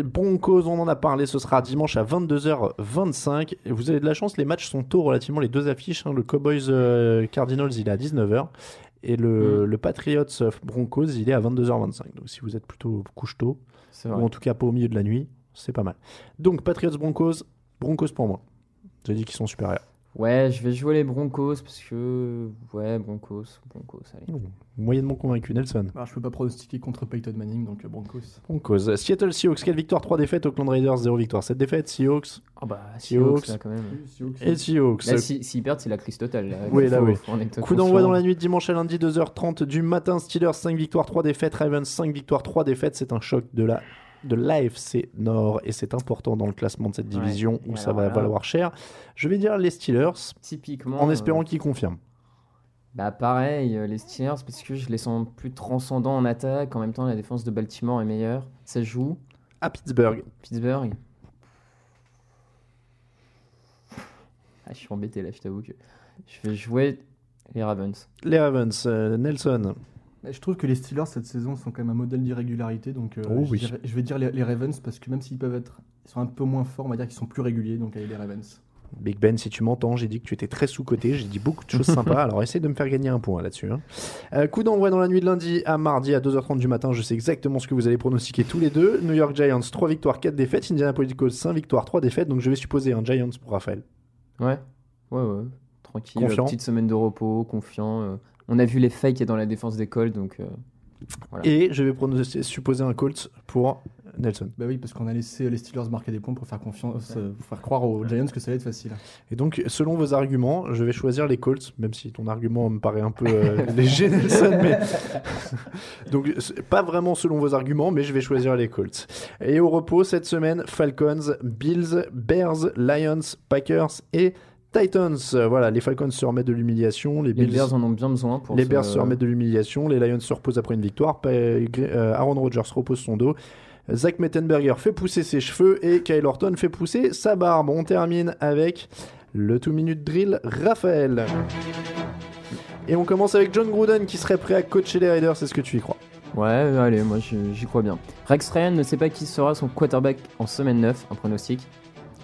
Broncos, on en a parlé, ce sera dimanche à 22h25. Et vous avez de la chance, les matchs sont tôt relativement, les deux affiches. hein. le Cowboys euh, Cardinals, il est à 19h. Et le, le Patriots Broncos, il est à 22h25. Donc si vous êtes plutôt couche tôt, ou en tout cas pas au milieu de la nuit, c'est pas mal. Donc Patriots Broncos, Broncos pour moi. J'ai dit qu'ils sont supérieurs. Ouais, je vais jouer les Broncos parce que. Ouais, Broncos, Broncos, allez. Moyennement convaincu, Nelson. Alors, je peux pas pronostiquer contre Peyton Manning, donc Broncos. Broncos. Seattle Seahawks, 4 victoires, 3 défaites. Oakland Raiders, 0 victoire, 7 défaites. Seahawks. Ah bah, Seahawks. Seahawks, là, quand même. Et Seahawks. Là, si- s'ils perdent, c'est la crise totale. Là. Oui, là, oui. Coup d'envoi dans la nuit de dimanche à lundi, 2h30 du matin. Steelers, 5 victoires, 3 défaites. Ravens, 5 victoires, 3 défaites. C'est un choc de la de l'AFC Nord et c'est important dans le classement de cette Ouais. division où ça va là- valoir cher. Je vais dire les Steelers Typiquement. en espérant euh, qu'ils confirment. Bah pareil, euh, les Steelers, parce que je les sens plus transcendants en attaque. En même temps, la défense de Baltimore est meilleure. Ça joue. À Pittsburgh. Pittsburgh. Ah, je suis embêté là, je t'avoue que je vais jouer les Ravens. Les Ravens, euh, Nelson. Je trouve que les Steelers cette saison sont quand même un modèle d'irrégularité, donc euh, Oh je, oui. dirais- je vais dire les, les Ravens parce que même s'ils peuvent être, ils sont un peu moins forts, on va dire qu'ils sont plus réguliers, donc allez les Ravens. Big Ben, si tu m'entends, j'ai dit que tu étais très sous-coté. J'ai dit beaucoup de choses <laughs> sympas. alors essaye de me faire gagner un point là-dessus. hein. Euh, coup d'envoi dans la nuit de lundi à mardi à 2h30 du matin. Je sais exactement ce que vous allez pronostiquer tous les deux. New York Giants, 3 victoires, 4 défaites. Indianapolis Colts, 5 victoires, 3 défaites. Donc je vais supposer un Giants pour Raphaël. Ouais, ouais, ouais. Tranquille. Confiant. Petite semaine de repos, confiant. euh. On a vu les fakes dans la défense des Colts, donc euh, voilà. Et je vais pronostiquer- supposer un Colts pour Nelson. Bah oui, parce qu'on a laissé les Steelers marquer des points pour faire confiance, euh, pour faire croire aux Giants que ça allait être facile. Et donc, selon vos arguments, je vais choisir les Colts, même si ton argument me paraît un peu euh, <laughs> léger, Nelson. Mais... <laughs> donc, c'est pas vraiment selon vos arguments, mais je vais choisir les Colts. Et au repos, cette semaine, Falcons, Bills, Bears, Lions, Packers et Titans. Euh, Voilà, les Falcons se remettent de l'humiliation. Les, Les Bears en ont bien besoin pour les Bears se remettent de l'humiliation. Les Lions se reposent après une victoire. Euh, Aaron Rodgers repose son dos. Zach Mettenberger fait pousser ses cheveux et Kyle Orton fait pousser sa barbe. On termine avec le 2 minute drill Raphaël. Et on commence avec John Gruden qui serait prêt à coacher les Raiders. Est-ce que tu y crois? Ouais, allez, moi j'y crois bien. Rex Ryan ne sait pas qui sera son quarterback en semaine 9, un pronostic.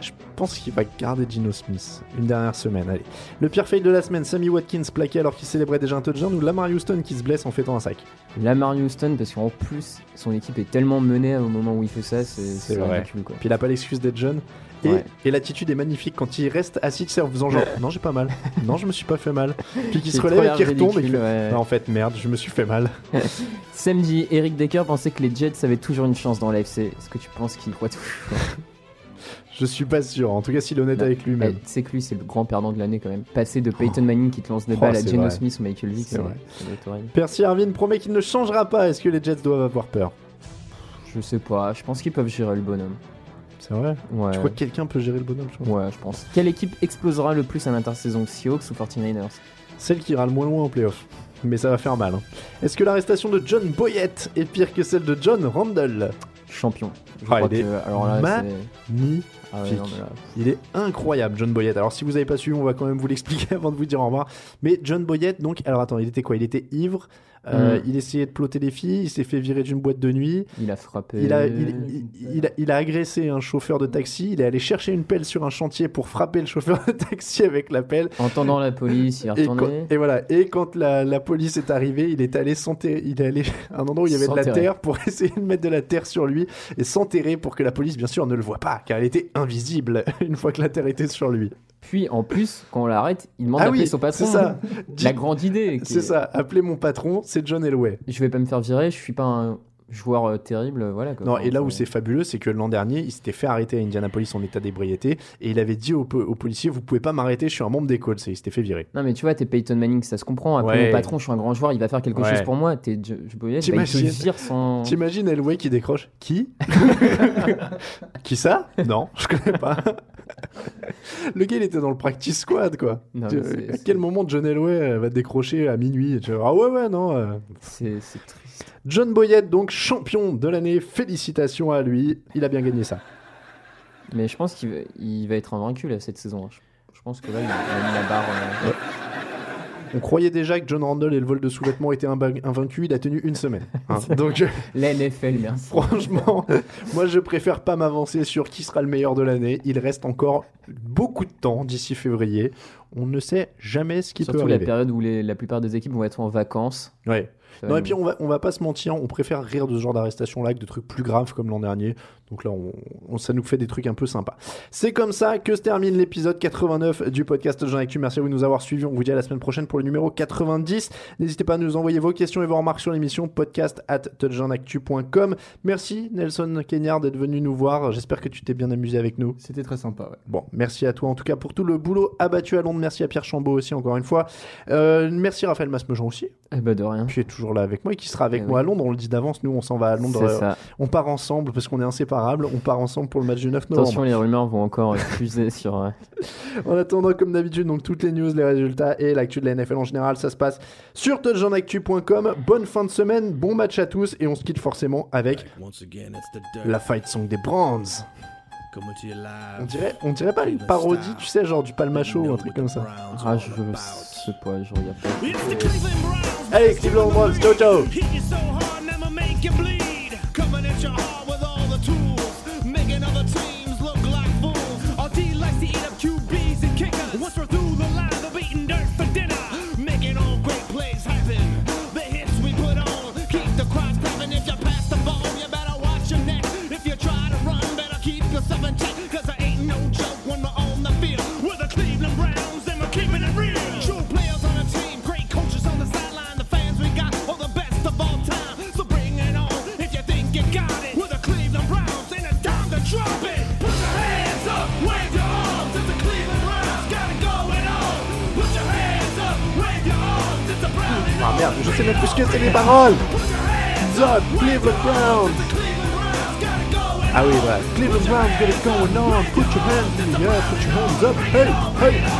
Je pense qu'il va garder Gino Smith une dernière semaine. Allez. Le pire fail de la semaine, Sammy Watkins plaqué alors qu'il célébrait déjà un touchdown ou Lamar Houston qui se blesse en fêtant un sac? Lamar Houston, parce qu'en plus, son équipe est tellement menée au moment où il fait ça, c'est vrai. ridicule quoi. Puis il a pas l'excuse d'être jeune. Et, Ouais. et l'attitude est magnifique quand il reste assis sais, en faisant genre <laughs> non j'ai pas mal, non je me suis pas fait mal. Puis qu'il se relève et qu'il retombe et ouais. Bah, en fait merde je me suis fait mal. <laughs> Samedi, Eric Decker pensait que les Jets avaient toujours une chance dans l'AFC. Est-ce que tu penses qu'il croit toujours <laughs> Je suis pas sûr, en tout cas s'il est honnête avec lui-même. Sais que lui, c'est le grand perdant de l'année quand même. Passer de Peyton Manning qui te lance des Oh, balles à c'est Geno. Smith ou Michael Vick, C'est c'est. Percy Harvin promet qu'il ne changera pas. Est-ce que les Jets doivent avoir peur? Je sais pas, je pense qu'ils peuvent gérer le bonhomme. C'est vrai? Ouais. Tu crois que quelqu'un peut gérer le bonhomme je crois Ouais, je pense. Quelle équipe explosera le plus à l'intersaison? Seahawks ou 49ers Celle qui ira le moins loin en playoff. Mais ça va faire mal. hein. Est-ce que l'arrestation de John Boyette est pire que celle de John Randall Champion. Je Ah, crois il est alors là. Ah ouais, non, mais là- Il est incroyable, John Boyette. Alors, si vous n'avez pas suivi, on va quand même vous l'expliquer <laughs> avant de vous dire au revoir. Mais John Boyette, donc, alors attends, il était quoi? Il était ivre. Euh, Mm. Il essayait de plotter les filles. Il s'est fait virer d'une boîte de nuit. Il a frappé. Il a, il, il- il a, il a agressé un chauffeur de taxi. Il est allé chercher une pelle sur un chantier pour frapper le chauffeur de taxi avec la pelle. Entendant la police, il est Et, retourné. et voilà. Et quand la, la police est arrivée, il est allé s'enterrer. Il est allé à <laughs> un endroit où il y avait de la terre pour <laughs> essayer de mettre de la terre sur lui et s'enterrer pour que la police, bien sûr, ne le voit pas, car elle était invisible <laughs> une fois que la terre était sur lui. Puis en plus, quand on l'arrête, il demande Ah d'appeler oui, son patron. c'est ça. <laughs> La grande idée. C'est est- ça. Appelez mon patron, c'est John Elway. Je vais pas me faire virer, je suis pas un joueur euh, terrible, voilà. Quoi. Non, et là où c'est- fabuleux, c'est que l'an dernier, il s'était fait arrêter à Indianapolis en état d'ébriété et il avait dit aux, po- aux policiers Vous pouvez pas m'arrêter, je suis un membre des Colts. Et il s'était fait virer. Non mais tu vois, t'es Peyton Manning, ça se comprend. Après Ouais. mon patron, je suis un grand joueur, il va faire quelque Ouais. chose pour moi. T'es je, je peux vire sans. T'imagines Elway qui décroche? Qui? <laughs> <laughs> Qui ça? Non, je connais pas. Le gars, il était dans le practice squad, quoi. Non, Tu- à quel moment John Elway euh, va décrocher à minuit Tu Ah ouais, ouais, non. euh. C'est triste. John Boyette, donc champion de l'année. Félicitations à lui. Il a bien gagné ça. Mais je pense qu'il va, être invaincu là cette saison. hein. Je, je pense que là, il a, il a mis la barre. euh, On croyait déjà que John Randall et le vol de sous-vêtements étaient invaincus. Il a tenu une semaine. hein. <laughs> Donc, La NFL, merci. franchement, moi, je préfère pas m'avancer sur qui sera le meilleur de l'année. Il reste encore beaucoup de temps d'ici février. On ne sait jamais ce qui Surtout peut la arriver. période où les- la plupart des équipes vont être en vacances. Ouais. Non, et puis on va, on va pas se mentir, on préfère rire de ce genre d'arrestation-là que de trucs plus graves comme l'an dernier. Donc là, on, on- ça nous fait des trucs un peu sympas. C'est comme ça que se termine l'épisode 89 du podcast Jean Actu. Merci à vous de nous avoir suivis. On vous dit à la semaine prochaine pour le numéro 90. N'hésitez pas à nous envoyer vos questions et vos remarques sur l'émission podcast at touchdownactu.com. Merci Nelson Kenyard d'être venu nous voir. J'espère que tu t'es bien amusé avec nous. C'était très sympa, ouais. Bon, merci à toi en tout cas pour tout le boulot abattu à Londres. Merci à Pierre Chambaud aussi, encore une fois. Euh, merci Raphaël Masmejean aussi. Eh ben de rien. Qui est toujours là avec moi et qui sera avec Eh moi oui. à Londres. On le dit d'avance, nous on s'en va à Londres. Euh, ça. On part ensemble parce qu'on est inséparables. On part ensemble pour le match du 9 novembre. Attention, les rumeurs vont encore <laughs> fuser sur. euh, En attendant, comme d'habitude, donc toutes les news, les résultats et l'actu de la NFL en général, ça se passe sur touchdownactu.com. Bonne fin de semaine, bon match à tous et on se quitte forcément avec Once again, it's the dirt. la fight song des Brands. On dirait, on dirait pas une parodie, tu sais, genre du Palmacho ou un truc comme ça. Ah, je sais pas, je regarde pas. Allez, Cleveland Browns, ciao ciao paroles The Cleveland Browns Ah oui, bah, Cleveland Browns, get it going on. Put your hands in the air, put your hands up. Hey, hey